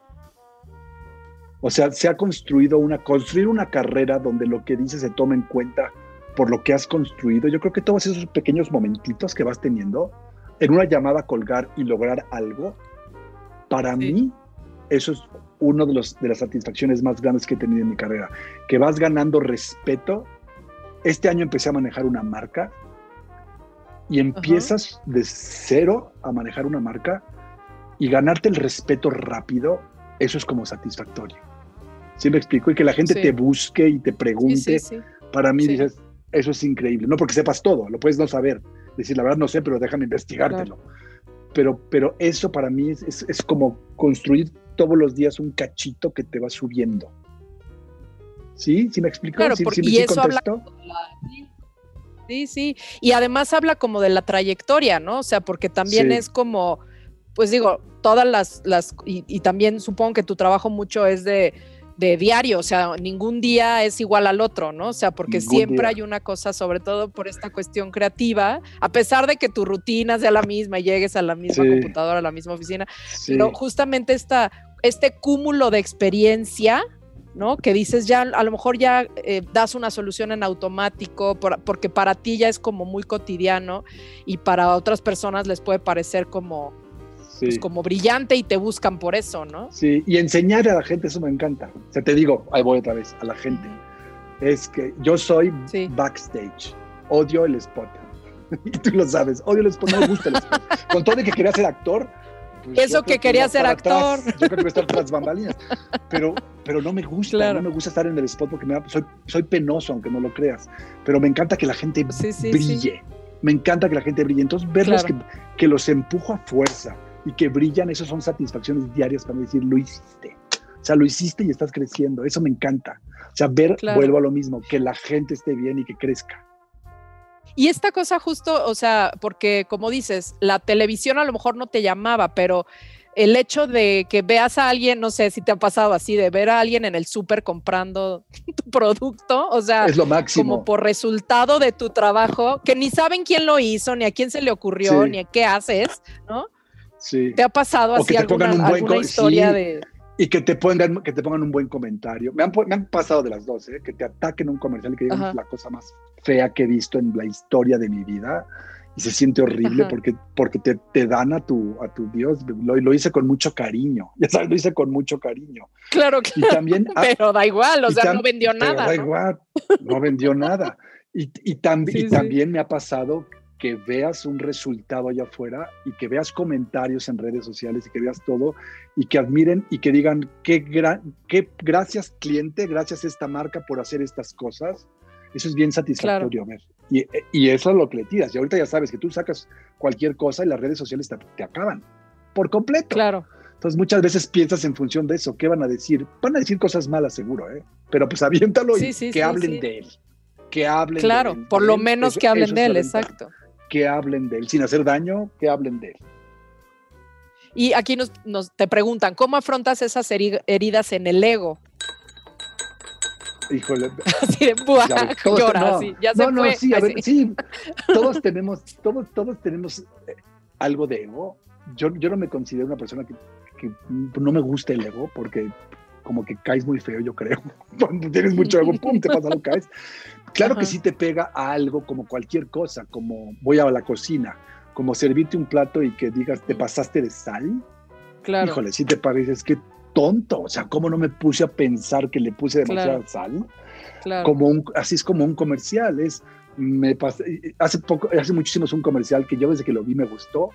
Speaker 4: O sea, se ha construido una, construir una carrera donde lo que dices se toma en cuenta por lo que has construido. Yo creo que todos esos pequeños momentitos que vas teniendo en una llamada colgar y lograr algo, para mí eso es una de, los, de las satisfacciones más grandes que he tenido en mi carrera, que vas ganando respeto. Este año empecé a manejar una marca y empiezas de cero a manejar una marca y ganarte el respeto rápido, eso es como satisfactorio. ¿Sí me explico? Y que la gente te busque y te pregunte. para mí dices, eso es increíble. No porque sepas todo, lo puedes no saber. Decir, la verdad no sé, pero déjame investigártelo. Pero, pero eso para mí es, es, como construir todos los días un cachito que te va subiendo. ¿Sí? ¿Sí me explico?
Speaker 3: Claro, porque, y eso habla Sí, sí. Y además habla como de la trayectoria, ¿no? O sea, porque también es como, pues digo, todas las, las y, también supongo que tu trabajo mucho es de de diario, o sea, ningún día es igual al otro, ¿no? O sea, porque siempre hay una cosa, sobre todo por esta cuestión creativa, a pesar de que tu rutina sea la misma y llegues a la misma computadora, a la misma oficina, pero justamente esta, este cúmulo de experiencia, ¿no? Que dices ya, a lo mejor ya eh, das una solución en automático, porque para ti ya es como muy cotidiano y para otras personas les puede parecer como pues, como brillante y te buscan por eso, ¿no?
Speaker 4: Sí, y enseñar a la gente, eso me encanta. O sea, te digo, ahí voy otra vez, a la gente. Es que yo soy backstage, odio el spot. y tú lo sabes, odio el spot, no me gusta el spot. Con todo de que quería ser actor.
Speaker 3: Pues eso que quería ser actor.
Speaker 4: yo creo que estar tras bambalinas. Pero, pero no me gusta, no me gusta estar en el spot porque me soy, soy penoso, aunque no lo creas. Pero me encanta que la gente brille. Me encanta que la gente brille. Entonces, verlos que, que los empujo a fuerza y que brillan, esas son satisfacciones diarias para decir, lo hiciste. O sea, lo hiciste y estás creciendo. Eso me encanta. O sea, ver, vuelvo a lo mismo, que la gente esté bien y que crezca.
Speaker 3: Y esta cosa justo, o sea, porque como dices, la televisión a lo mejor no te llamaba, pero el hecho de que veas a alguien, no sé si te ha pasado así, de ver a alguien en el súper comprando tu producto, o sea,
Speaker 4: es lo máximo.
Speaker 3: como por resultado de tu trabajo, que ni saben quién lo hizo, ni a quién se le ocurrió, ni a qué haces, ¿no? ¿Te ha pasado así alguna, historia de...?
Speaker 4: Y que te, pongan, que te pongan un buen comentario. Me han, me han pasado de las dos, ¿eh? que te ataquen un comercial y que digan la cosa más fea que he visto en la historia de mi vida y se siente horrible porque, porque te, te, dan a tu, a tu Dios. Lo, lo, hice con mucho cariño, ya sabes, lo hice con mucho cariño.
Speaker 3: Claro que también, pero da igual, o sea, no vendió nada.
Speaker 4: Da igual, no vendió nada. Y, y, y también me ha pasado que veas un resultado allá afuera y que veas comentarios en redes sociales y que veas todo y que admiren y que digan qué, qué gracias cliente, gracias a esta marca por hacer estas cosas. Eso es bien satisfactorio ver. Y, y, eso es lo que le tiras. Y ahorita ya sabes que tú sacas cualquier cosa y las redes sociales te, acaban por completo.
Speaker 3: Claro.
Speaker 4: Entonces muchas veces piensas en función de eso. ¿Qué van a decir? Van a decir cosas malas seguro, ¿eh? Pero pues aviéntalo y que hablen de él. Que hablen
Speaker 3: claro,
Speaker 4: de él.
Speaker 3: por lo menos que hablen de él, exacto
Speaker 4: que hablen de él, sin hacer daño, que hablen de él.
Speaker 3: Y aquí nos, te preguntan, ¿cómo afrontas esas heridas en el ego?
Speaker 4: Híjole.
Speaker 3: Así de, llora, ya se fue.
Speaker 4: sí, a ver, sí, todos tenemos, todos, todos tenemos eh, algo de ego. Yo, yo no me considero una persona que, que no me gusta el ego porque como que caes muy feo, yo creo. Cuando tienes mucho ego, pum, te pasa lo caes. Claro que sí te pega a algo como cualquier cosa, como voy a la cocina, como servirte un plato y que digas, te pasaste de sal.
Speaker 3: Claro.
Speaker 4: Híjole, sí te pareces que tonto. O sea, ¿cómo no me puse a pensar que le puse demasiada sal? Claro. Como un, así es como un comercial. Es, me hace poco, hace muchísimo un comercial que yo desde que lo vi me gustó.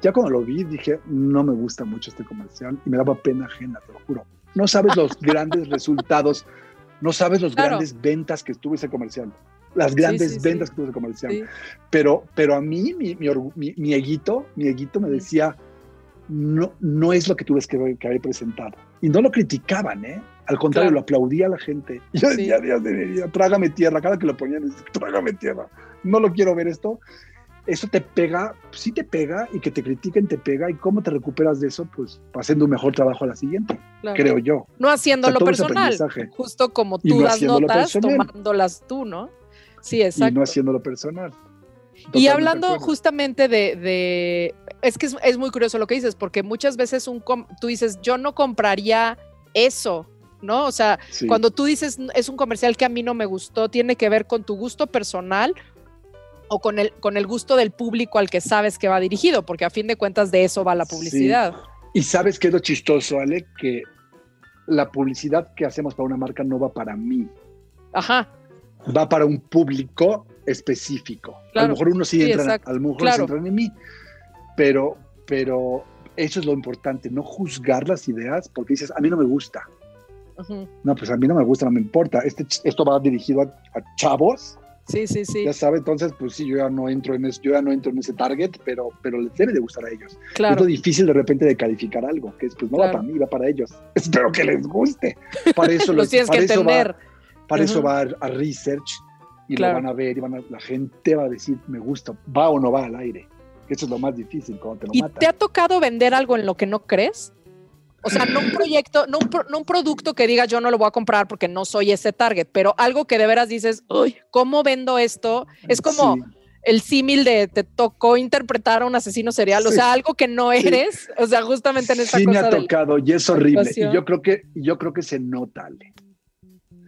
Speaker 4: Ya cuando lo vi dije, no me gusta mucho este comercial y me daba pena ajena, te lo juro no sabes los grandes resultados, no sabes los grandes ventas que estuvo ese comercial, las grandes ventas que tuvo ese comercial. Pero, pero a mí, mi, mi, mi, mi eguito, mi eguito me decía, no, no es lo que tú ves que, que había presentado. Y no lo criticaban, ¿eh? Al contrario, lo aplaudía a la gente. Yo decía, Dios de mi vida, trágame tierra. Cada que lo ponían, decía, trágame tierra. No lo quiero ver esto eso te pega, sí te pega y que te critiquen te pega y cómo te recuperas de eso, pues haciendo un mejor trabajo a la siguiente, creo yo.
Speaker 3: No haciéndolo personal, justo como tú das notas, tomándolas tú, ¿no? Sí, exacto.
Speaker 4: Y no haciéndolo personal.
Speaker 3: y hablando justamente de, es que es, muy curioso lo que dices, porque muchas veces un tú dices, yo no compraría eso, ¿no? O sea, cuando tú dices es un comercial que a mí no me gustó, tiene que ver con tu gusto personal o con el, con el gusto del público al que sabes que va dirigido, porque a fin de cuentas de eso va la publicidad.
Speaker 4: Y sabes qué es lo chistoso, Ale, que la publicidad que hacemos para una marca no va para mí.
Speaker 3: Ajá.
Speaker 4: Va para un público específico. a lo mejor uno sí, entra, a lo mejor claro. en mí, pero, pero eso es lo importante, no juzgar las ideas porque dices, a mí no me gusta. No, pues a mí no me gusta, no me importa. Este, esto va dirigido a chavos
Speaker 3: Sí, sí, sí.
Speaker 4: Ya sabe, entonces, pues sí, yo ya no entro en ese, yo ya no entro en ese target, pero, pero les debe de gustar a ellos. Claro. Es lo difícil de repente de calificar algo, que es, pues no va para mí, va para ellos. Espero que les guste. Para eso
Speaker 3: lo tienes que entender.
Speaker 4: para eso va a, research y lo van a ver y van a, la gente va a decir, me gusta, va o no va al aire. Eso es lo más difícil cuando te lo
Speaker 3: ¿Y te ha tocado vender algo en lo que no crees? O sea, no un proyecto, no un, producto que diga yo no lo voy a comprar porque no soy ese target, pero algo que de veras dices, uy, ¿cómo vendo esto? Es como el símil de te tocó interpretar a un asesino serial, o sea, algo que no eres, o sea, justamente en esta
Speaker 4: sí cosa. Sí me ha tocado y es horrible. Y yo creo que, yo creo que se nota, Ale.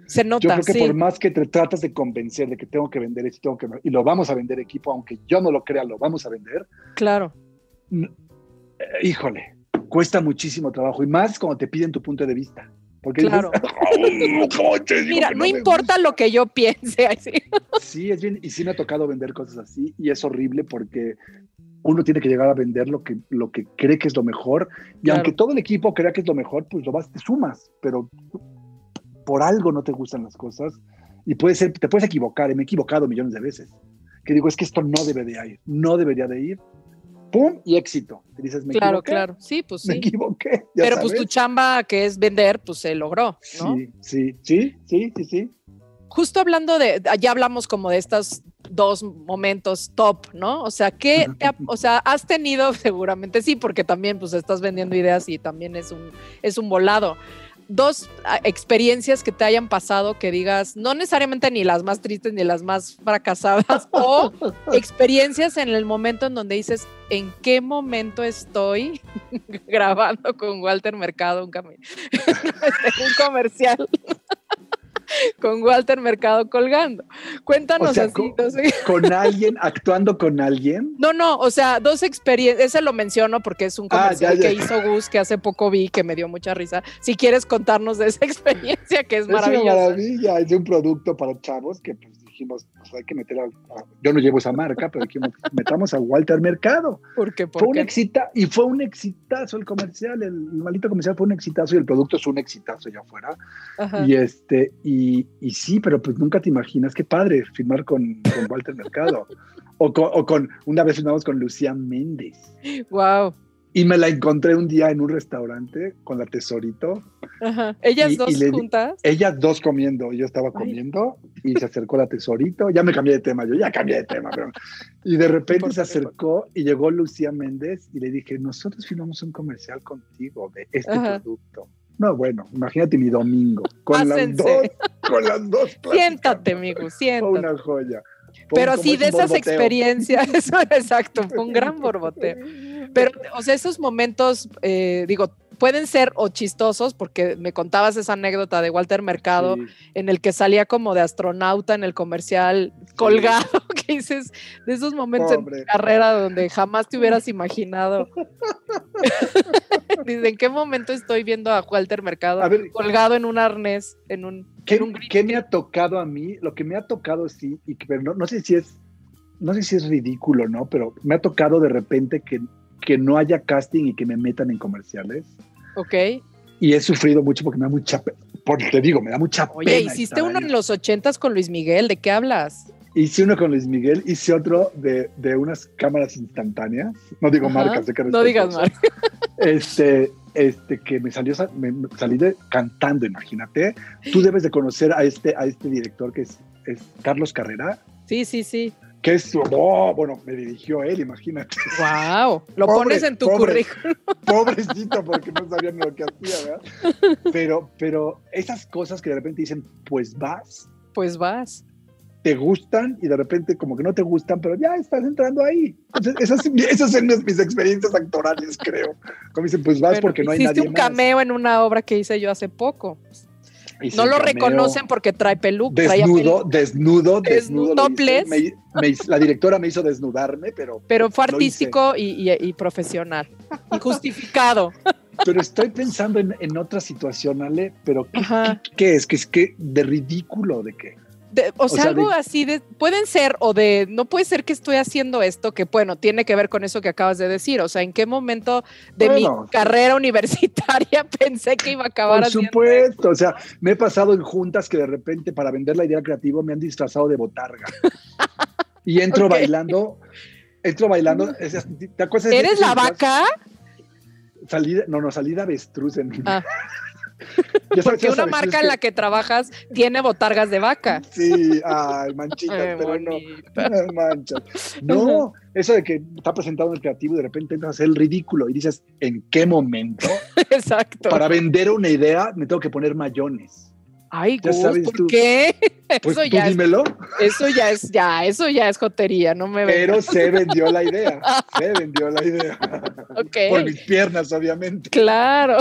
Speaker 3: Se nota.
Speaker 4: Yo creo que por más que te tratas de convencer de que tengo que vender esto, tengo que, y lo vamos a vender equipo, aunque yo no lo crea, lo vamos a vender.
Speaker 3: Claro.
Speaker 4: Eh, híjole, cuesta muchísimo trabajo y más cuando te piden tu punto de vista. Porque
Speaker 3: claro. Mira, no, importa lo que yo piense. Así.
Speaker 4: Sí, es bien, y sí me ha tocado vender cosas así y es horrible porque uno tiene que llegar a vender lo que, lo que cree que es lo mejor y aunque todo el equipo crea que es lo mejor, pues lo vas, te sumas, pero por algo no te gustan las cosas y puede ser, te puedes equivocar, y me he equivocado millones de veces, que digo, es que esto no debe de ir, no debería de ir, ¡pum! y éxito. dices, me
Speaker 3: claro, claro. Sí, pues sí.
Speaker 4: Me equivoqué.
Speaker 3: Pero pues tu chamba, que es vender, pues se logró,
Speaker 4: ¿no? Sí, sí, sí, sí, sí, sí.
Speaker 3: Justo hablando de, ya hablamos como de estos dos momentos top, ¿no? O sea, ¿qué, o sea, has tenido, seguramente sí, porque también pues estás vendiendo ideas y también es un, es un volado dos ah, experiencias que te hayan pasado que digas, no necesariamente ni las más tristes ni las más fracasadas, o experiencias en el momento en donde dices, ¿en qué momento estoy grabando con Walter Mercado un, un comercial? Con Walter Mercado colgando. Cuéntanos así.
Speaker 4: Con, alguien, actuando con alguien?
Speaker 3: No, no, o sea, dos experiencias, ese lo menciono porque es un ah, comercial que hizo Gus que hace poco vi que me dio mucha risa. Si quieres contarnos de esa experiencia que es, maravillosa.
Speaker 4: Es una maravilla, es un producto para chavos que pues dijimos, pues hay que meter a, yo no llevo esa marca, pero aquí metamos a Walter Mercado.
Speaker 3: ¿Por qué?
Speaker 4: fue un exita, y fue un exitazo el comercial, el, maldito comercial fue un exitazo y el producto es un exitazo ya afuera. Y este, y, y, sí, pero pues nunca te imaginas, qué padre firmar con, con Walter Mercado. o, con, o con, una vez firmamos con Lucía Méndez.
Speaker 3: Wow.
Speaker 4: Y me la encontré un día en un restaurante con la tesorito.
Speaker 3: Ajá. Ellas dos juntas.
Speaker 4: Ellas dos comiendo. Yo estaba comiendo y se acercó la tesorito. Ya me cambié de tema, yo ya cambié de tema. Pero... Y de repente se acercó y llegó Lucía Méndez y le dije: Nosotros filmamos un comercial contigo de este producto. No, bueno, imagínate mi domingo con las dos, con las dos.
Speaker 3: Siéntate, amigo, siéntate.
Speaker 4: Una joya.
Speaker 3: Pero sí, de esas experiencias, exacto, fue un gran borboteo. Pero, o sea, esos momentos, eh, digo, pueden ser o chistosos, porque me contabas esa anécdota de Walter Mercado, en el que salía como de astronauta en el comercial colgado, que dices, de esos momentos en tu carrera donde jamás te hubieras imaginado. Dice, ¿en qué momento estoy viendo a Walter Mercado colgado en un arnés, en un...
Speaker 4: ¿Qué, me ha tocado a mí? Lo que me ha tocado, sí, y que, pero no, no sé si es no sé si es ridículo, ¿no? Pero me ha tocado de repente que que no haya casting y que me metan en comerciales.
Speaker 3: Ok.
Speaker 4: y he sufrido mucho porque me da mucha porque te digo, me da mucha pena.
Speaker 3: Oye, hiciste uno en los ochentas con Luis Miguel, ¿de qué hablas?
Speaker 4: Hice uno con Luis Miguel, hice otro de, de unas cámaras instantáneas. No digo marcas, de
Speaker 3: No digas marcas.
Speaker 4: Este, este, que me salió, me, salí de, cantando, imagínate. Tú debes de conocer a este, a este director que es, es Carlos Carrera.
Speaker 3: Sí, sí, sí.
Speaker 4: Que es, oh, bueno, me dirigió él, imagínate.
Speaker 3: Wow, lo pones en tu currículum.
Speaker 4: Pobrecito, porque no sabía ni lo que hacía, ¿verdad? Pero, pero esas cosas que de repente dicen, pues vas.
Speaker 3: Pues vas
Speaker 4: te gustan y de repente como que no te gustan, pero ya estás entrando ahí. esas, esas son mis experiencias actorales, creo. Como dicen, pues vas porque no hay nadie
Speaker 3: Hiciste un cameo en una obra que hice yo hace poco. no lo reconocen porque trae peluca.
Speaker 4: Desnudo, desnudo, desnudo. La directora me hizo desnudarme, pero.
Speaker 3: Pero fue artístico y, profesional. Y justificado.
Speaker 4: Pero estoy pensando en, en otra situación, Ale, pero ¿qué, ¿qué, es? ¿Qué es? ¿Qué? ¿De ridículo? ¿De qué?
Speaker 3: O, sea, algo así de, pueden ser o de, no puede ser que estoy haciendo esto, que bueno, tiene que ver con eso que acabas de decir, o sea, ¿en qué momento de mi carrera universitaria pensé que iba a acabar
Speaker 4: Por supuesto, o sea, me he pasado en juntas que de repente para vender la idea creativa me han disfrazado de botarga. y entro bailando, entro bailando,
Speaker 3: ¿te acuerdas? ¿Eres la vaca?
Speaker 4: Salida, no, no, salida avestruz en ah.
Speaker 3: Porque una marca en la que trabajas tiene botargas de vaca.
Speaker 4: Sí, ay, manchitas, pero no, manchas. No, eso de que está presentado en el creativo y de repente entras a hacer el ridículo y dices, ¿en qué momento?
Speaker 3: Exacto.
Speaker 4: Para vender una idea me tengo que poner mayones.
Speaker 3: Ay, ¿por qué?
Speaker 4: Pues eso ya dímelo.
Speaker 3: Es, eso ya es, ya, eso ya es jotería, no me
Speaker 4: Pero se vendió la idea, se vendió la idea. Por mis piernas, obviamente.
Speaker 3: Claro.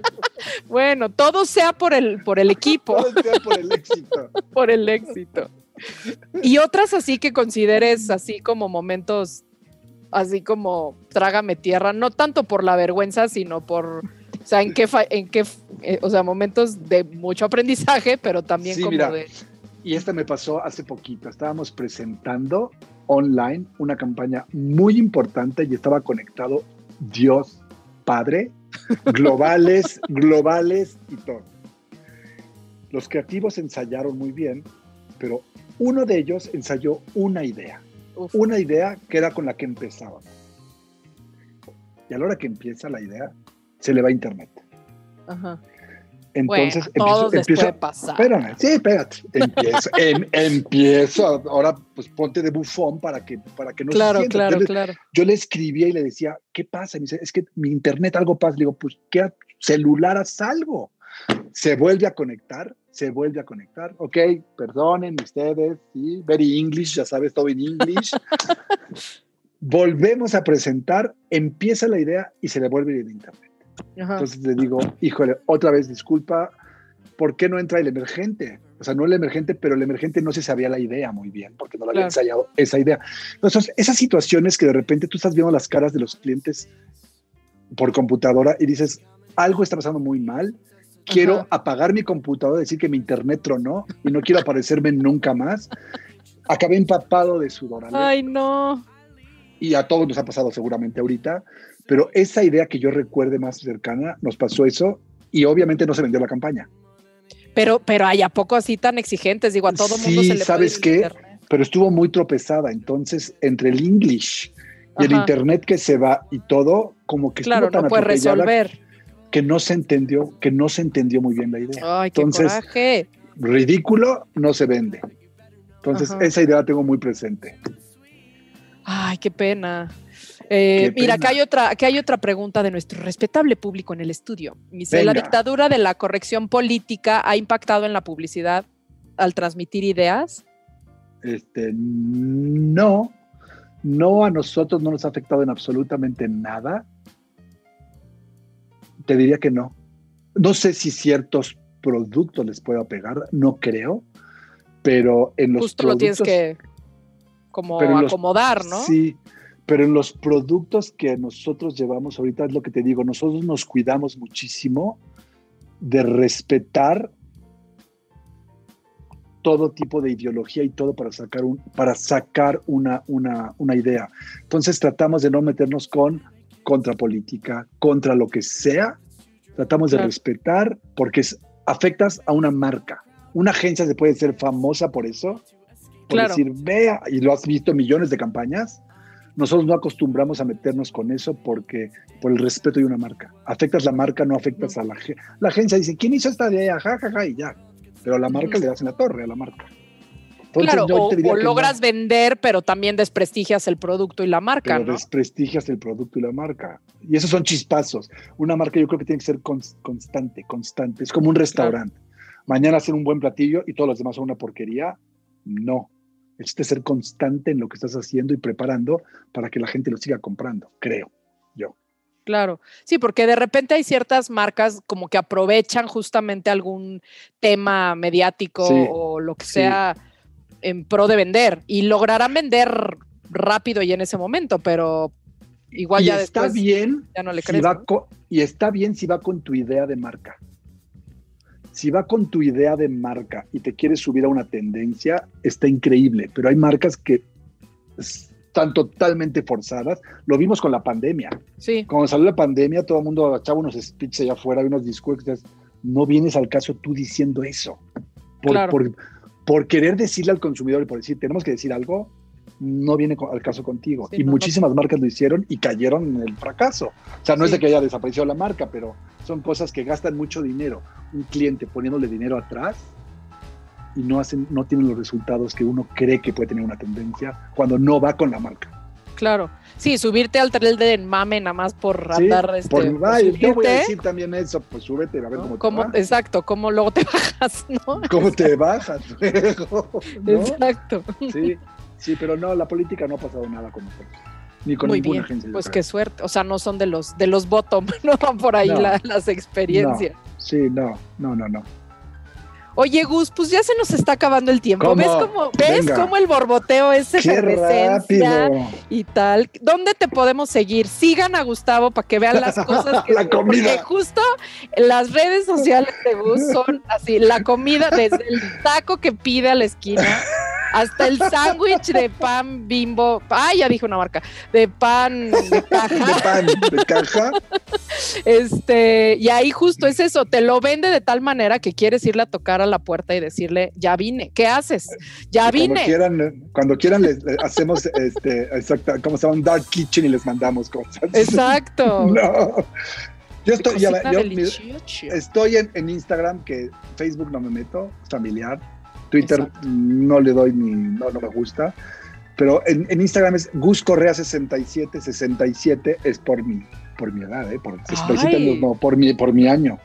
Speaker 3: bueno, todo sea por el, por el equipo.
Speaker 4: Todo sea por el éxito.
Speaker 3: por el éxito. Y otras así que consideres así como momentos, así como trágame tierra, no tanto por la vergüenza, sino por, o sea, en qué, en qué, eh, o sea, momentos de mucho aprendizaje, pero también como de...
Speaker 4: Y esta me pasó hace poquito. Estábamos presentando online una campaña muy importante y estaba conectado Dios Padre, globales, globales y todo. Los creativos ensayaron muy bien, pero uno de ellos ensayó una idea, una idea que era con la que empezaban. Y a la hora que empieza la idea, se le va a internet. Ajá.
Speaker 3: Entonces bueno, empiezo, pasar.
Speaker 4: Espérame, sí, espérate. Empiezo, em, empiezo, ahora pues ponte de bufón para que, para que no
Speaker 3: claro, se Claro, yo claro,
Speaker 4: Yo le escribía y le decía, ¿qué pasa? Me dice, es que mi internet algo pasa. Le digo, pues, ¿qué celular haz algo? Se vuelve a conectar, se vuelve a conectar. Ok, perdonen ustedes, sí, very English, ya sabes, todo en English. Volvemos a presentar, empieza la idea y se le vuelve el internet. Entonces le digo, híjole, otra vez disculpa, ¿por qué no entra el emergente? O sea, no el emergente, pero el emergente no se sabía la idea muy bien, porque no lo había ensayado esa idea. Entonces, esas situaciones que de repente tú estás viendo las caras de los clientes por computadora y dices, algo está pasando muy mal, quiero apagar mi computadora, decir que mi internet tronó y no quiero aparecerme nunca más. Acabé empapado de sudor.
Speaker 3: Ay, no.
Speaker 4: Y a todos nos ha pasado seguramente ahorita. Pero esa idea que yo recuerde más cercana, nos pasó eso y obviamente no se vendió la campaña.
Speaker 3: Pero, pero hay a poco así tan exigentes, digo, a todo mundo se le
Speaker 4: ¿sabes qué? Pero estuvo muy tropezada, entonces entre el English y el internet que se va y todo, como que
Speaker 3: claro,
Speaker 4: tan
Speaker 3: no puede resolver.
Speaker 4: Que no se entendió, que no se entendió muy bien la idea.
Speaker 3: Ay, entonces, qué
Speaker 4: ridículo no se vende. Entonces, esa idea la tengo muy presente.
Speaker 3: Ay, qué pena. Eh, mira, que hay, otra, hay otra pregunta de nuestro respetable público en el estudio. Dice, ¿la dictadura de la corrección política ha impactado en la publicidad al transmitir ideas?
Speaker 4: Este, no, no a nosotros no nos ha afectado en absolutamente nada. Te diría que no. No sé si ciertos productos les pueda pegar, no creo, pero en los
Speaker 3: Justo lo tienes que como acomodar, ¿no?
Speaker 4: Sí, pero en los productos que nosotros llevamos ahorita es lo que te digo, nosotros nos cuidamos muchísimo de respetar todo tipo de ideología y todo para sacar, un, para sacar una, una, una idea. Entonces tratamos de no meternos con contrapolítica, contra lo que sea, Tratamos de respetar porque afectas a una marca. Una agencia se puede ser famosa por eso, por decir, vea, y lo has visto en millones de campañas. Nosotros no acostumbramos a meternos con eso porque por el respeto de una marca. Afectas la marca, no afectas a la La agencia dice, ¿quién hizo esta idea? Ja, ja, ja, y ya. Pero a la marca le das en la torre, a la marca.
Speaker 3: claro, o, logras vender, pero también desprestigias el producto y la marca,
Speaker 4: pero desprestigias el producto y la marca. Y esos son chispazos. Una marca yo creo que tiene que ser constante, constante. Es como un restaurante. Mañana hacer un buen platillo y todos los demás son una porquería. No. Es ser constante en lo que estás haciendo y preparando para que la gente lo siga comprando, creo yo.
Speaker 3: Claro, sí, porque de repente hay ciertas marcas como que aprovechan justamente algún tema mediático o lo que sea en pro de vender y lograrán vender rápido y en ese momento, pero igual ya está
Speaker 4: bien ya no le crees. y está bien si va con tu idea de marca. Si va con tu idea de marca y te quieres subir a una tendencia, está increíble, pero hay marcas que están totalmente forzadas. Lo vimos con la pandemia.
Speaker 3: Sí.
Speaker 4: Cuando salió la pandemia, todo el mundo echaba unos speeches allá afuera, unos discursos. No vienes al caso tú diciendo eso. Por, por, querer decirle al consumidor y por decir, tenemos que decir algo, no viene al caso contigo. y muchísimas marcas lo hicieron y cayeron en el fracaso. O sea, no es de que haya desaparecido la marca, pero son cosas que gastan mucho dinero. Un cliente poniéndole dinero atrás y no, hacen, no tienen los resultados que uno cree que puede tener una tendencia cuando no va con la marca.
Speaker 3: Claro. Sí, subirte al tren de mame nada más por andar. este,
Speaker 4: por, yo voy a decir también eso, pues súbete a ver cómo, te
Speaker 3: Exacto, cómo luego te bajas, ¿no?
Speaker 4: ¿Cómo te bajas
Speaker 3: Exacto.
Speaker 4: Sí, sí, pero no, la política no ha pasado nada con nosotros. Ni con ninguna agencia.
Speaker 3: Pues qué suerte. O sea, no son de los, de los bottom, no van por ahí las experiencias.
Speaker 4: sí, no, no, no, no.
Speaker 3: Oye, Gus, pues ya se nos está acabando el tiempo. ¿Ves cómo, ¿ves cómo el borboteo es efervescencia y tal? ¿Dónde te podemos seguir? Sigan a Gustavo para que vean las cosas que
Speaker 4: la comida.
Speaker 3: Porque justo las redes sociales de Gus son así, la comida desde el taco que pide a la esquina hasta el sándwich de pan bimbo. Ay, ya dije una marca. De pan de caja.
Speaker 4: De pan de caja.
Speaker 3: Este, y ahí justo es eso, te lo vende de tal manera que quieres irle a tocar a la puerta y decirle, ya vine, ¿qué haces? Ya vine.
Speaker 4: Cuando quieran, cuando quieran les, hacemos este, exacto, ¿cómo se llama? Un dark kitchen y les mandamos cosas.
Speaker 3: Exacto.
Speaker 4: no. Yo estoy, ya, yo, estoy en, en, Instagram, que Facebook no me meto, familiar. Twitter no le doy ni, no, no me gusta. Pero en, en Instagram es Gus Correa 67, 67 es por mi, por mi edad, ¿eh? por, 67 no, por mi, por mi año.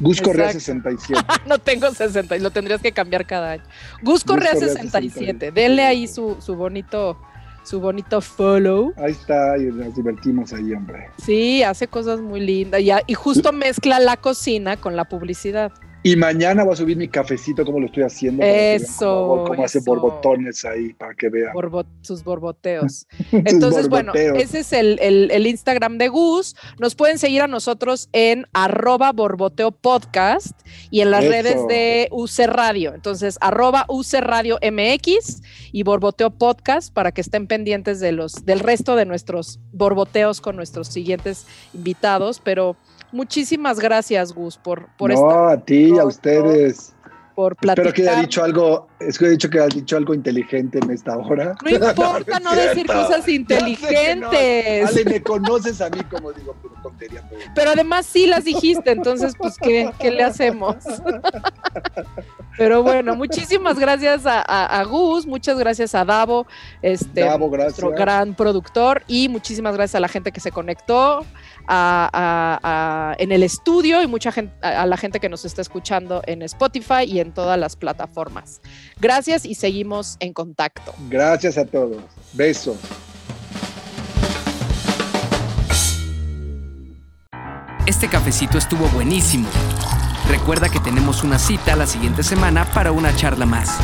Speaker 4: Gus Correa 67.
Speaker 3: no tengo 60, lo tendrías que cambiar cada año. Gus Correa, 67. Denle ahí su, su bonito su bonito follow.
Speaker 4: Ahí está, y nos divertimos ahí, hombre.
Speaker 3: Sí, hace cosas muy lindas y, y justo mezcla la cocina con la publicidad.
Speaker 4: Y mañana voy a subir mi cafecito, como lo estoy haciendo.
Speaker 3: Eso.
Speaker 4: Cómo, hace borbotones ahí, para que vean.
Speaker 3: sus borboteos. Entonces, bueno, ese es el, Instagram de Gus. Nos pueden seguir a nosotros en arroba borboteo podcast y en las redes de UC Radio. Entonces, arroba UC Radio MX y borboteo podcast para que estén pendientes de los, del resto de nuestros borboteos con nuestros siguientes invitados. Pero Muchísimas gracias, Gus, por, por
Speaker 4: no, a ti, a ustedes.
Speaker 3: Por platicar.
Speaker 4: Espero que haya dicho algo, es que he dicho que haya dicho algo inteligente en esta hora.
Speaker 3: No importa no, decir cosas inteligentes.
Speaker 4: Ale, me conoces a mí como digo, pero tontería.
Speaker 3: Pero además sí las dijiste, entonces, pues, ¿qué, qué le hacemos? Pero bueno, muchísimas gracias a, Gus, muchas gracias a Davo, este, nuestro gran productor, y muchísimas gracias a la gente que se conectó en el estudio y mucha gente, a la gente que nos está escuchando en Spotify y en todas las plataformas. Gracias y seguimos en contacto.
Speaker 4: Gracias a todos. Besos.
Speaker 2: Este cafecito estuvo buenísimo. Recuerda que tenemos una cita la siguiente semana para una charla más.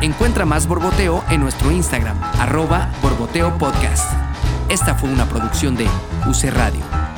Speaker 2: Encuentra más Borboteo en nuestro Instagram, arroba Borboteo Podcast. Esta fue una producción de UC Radio.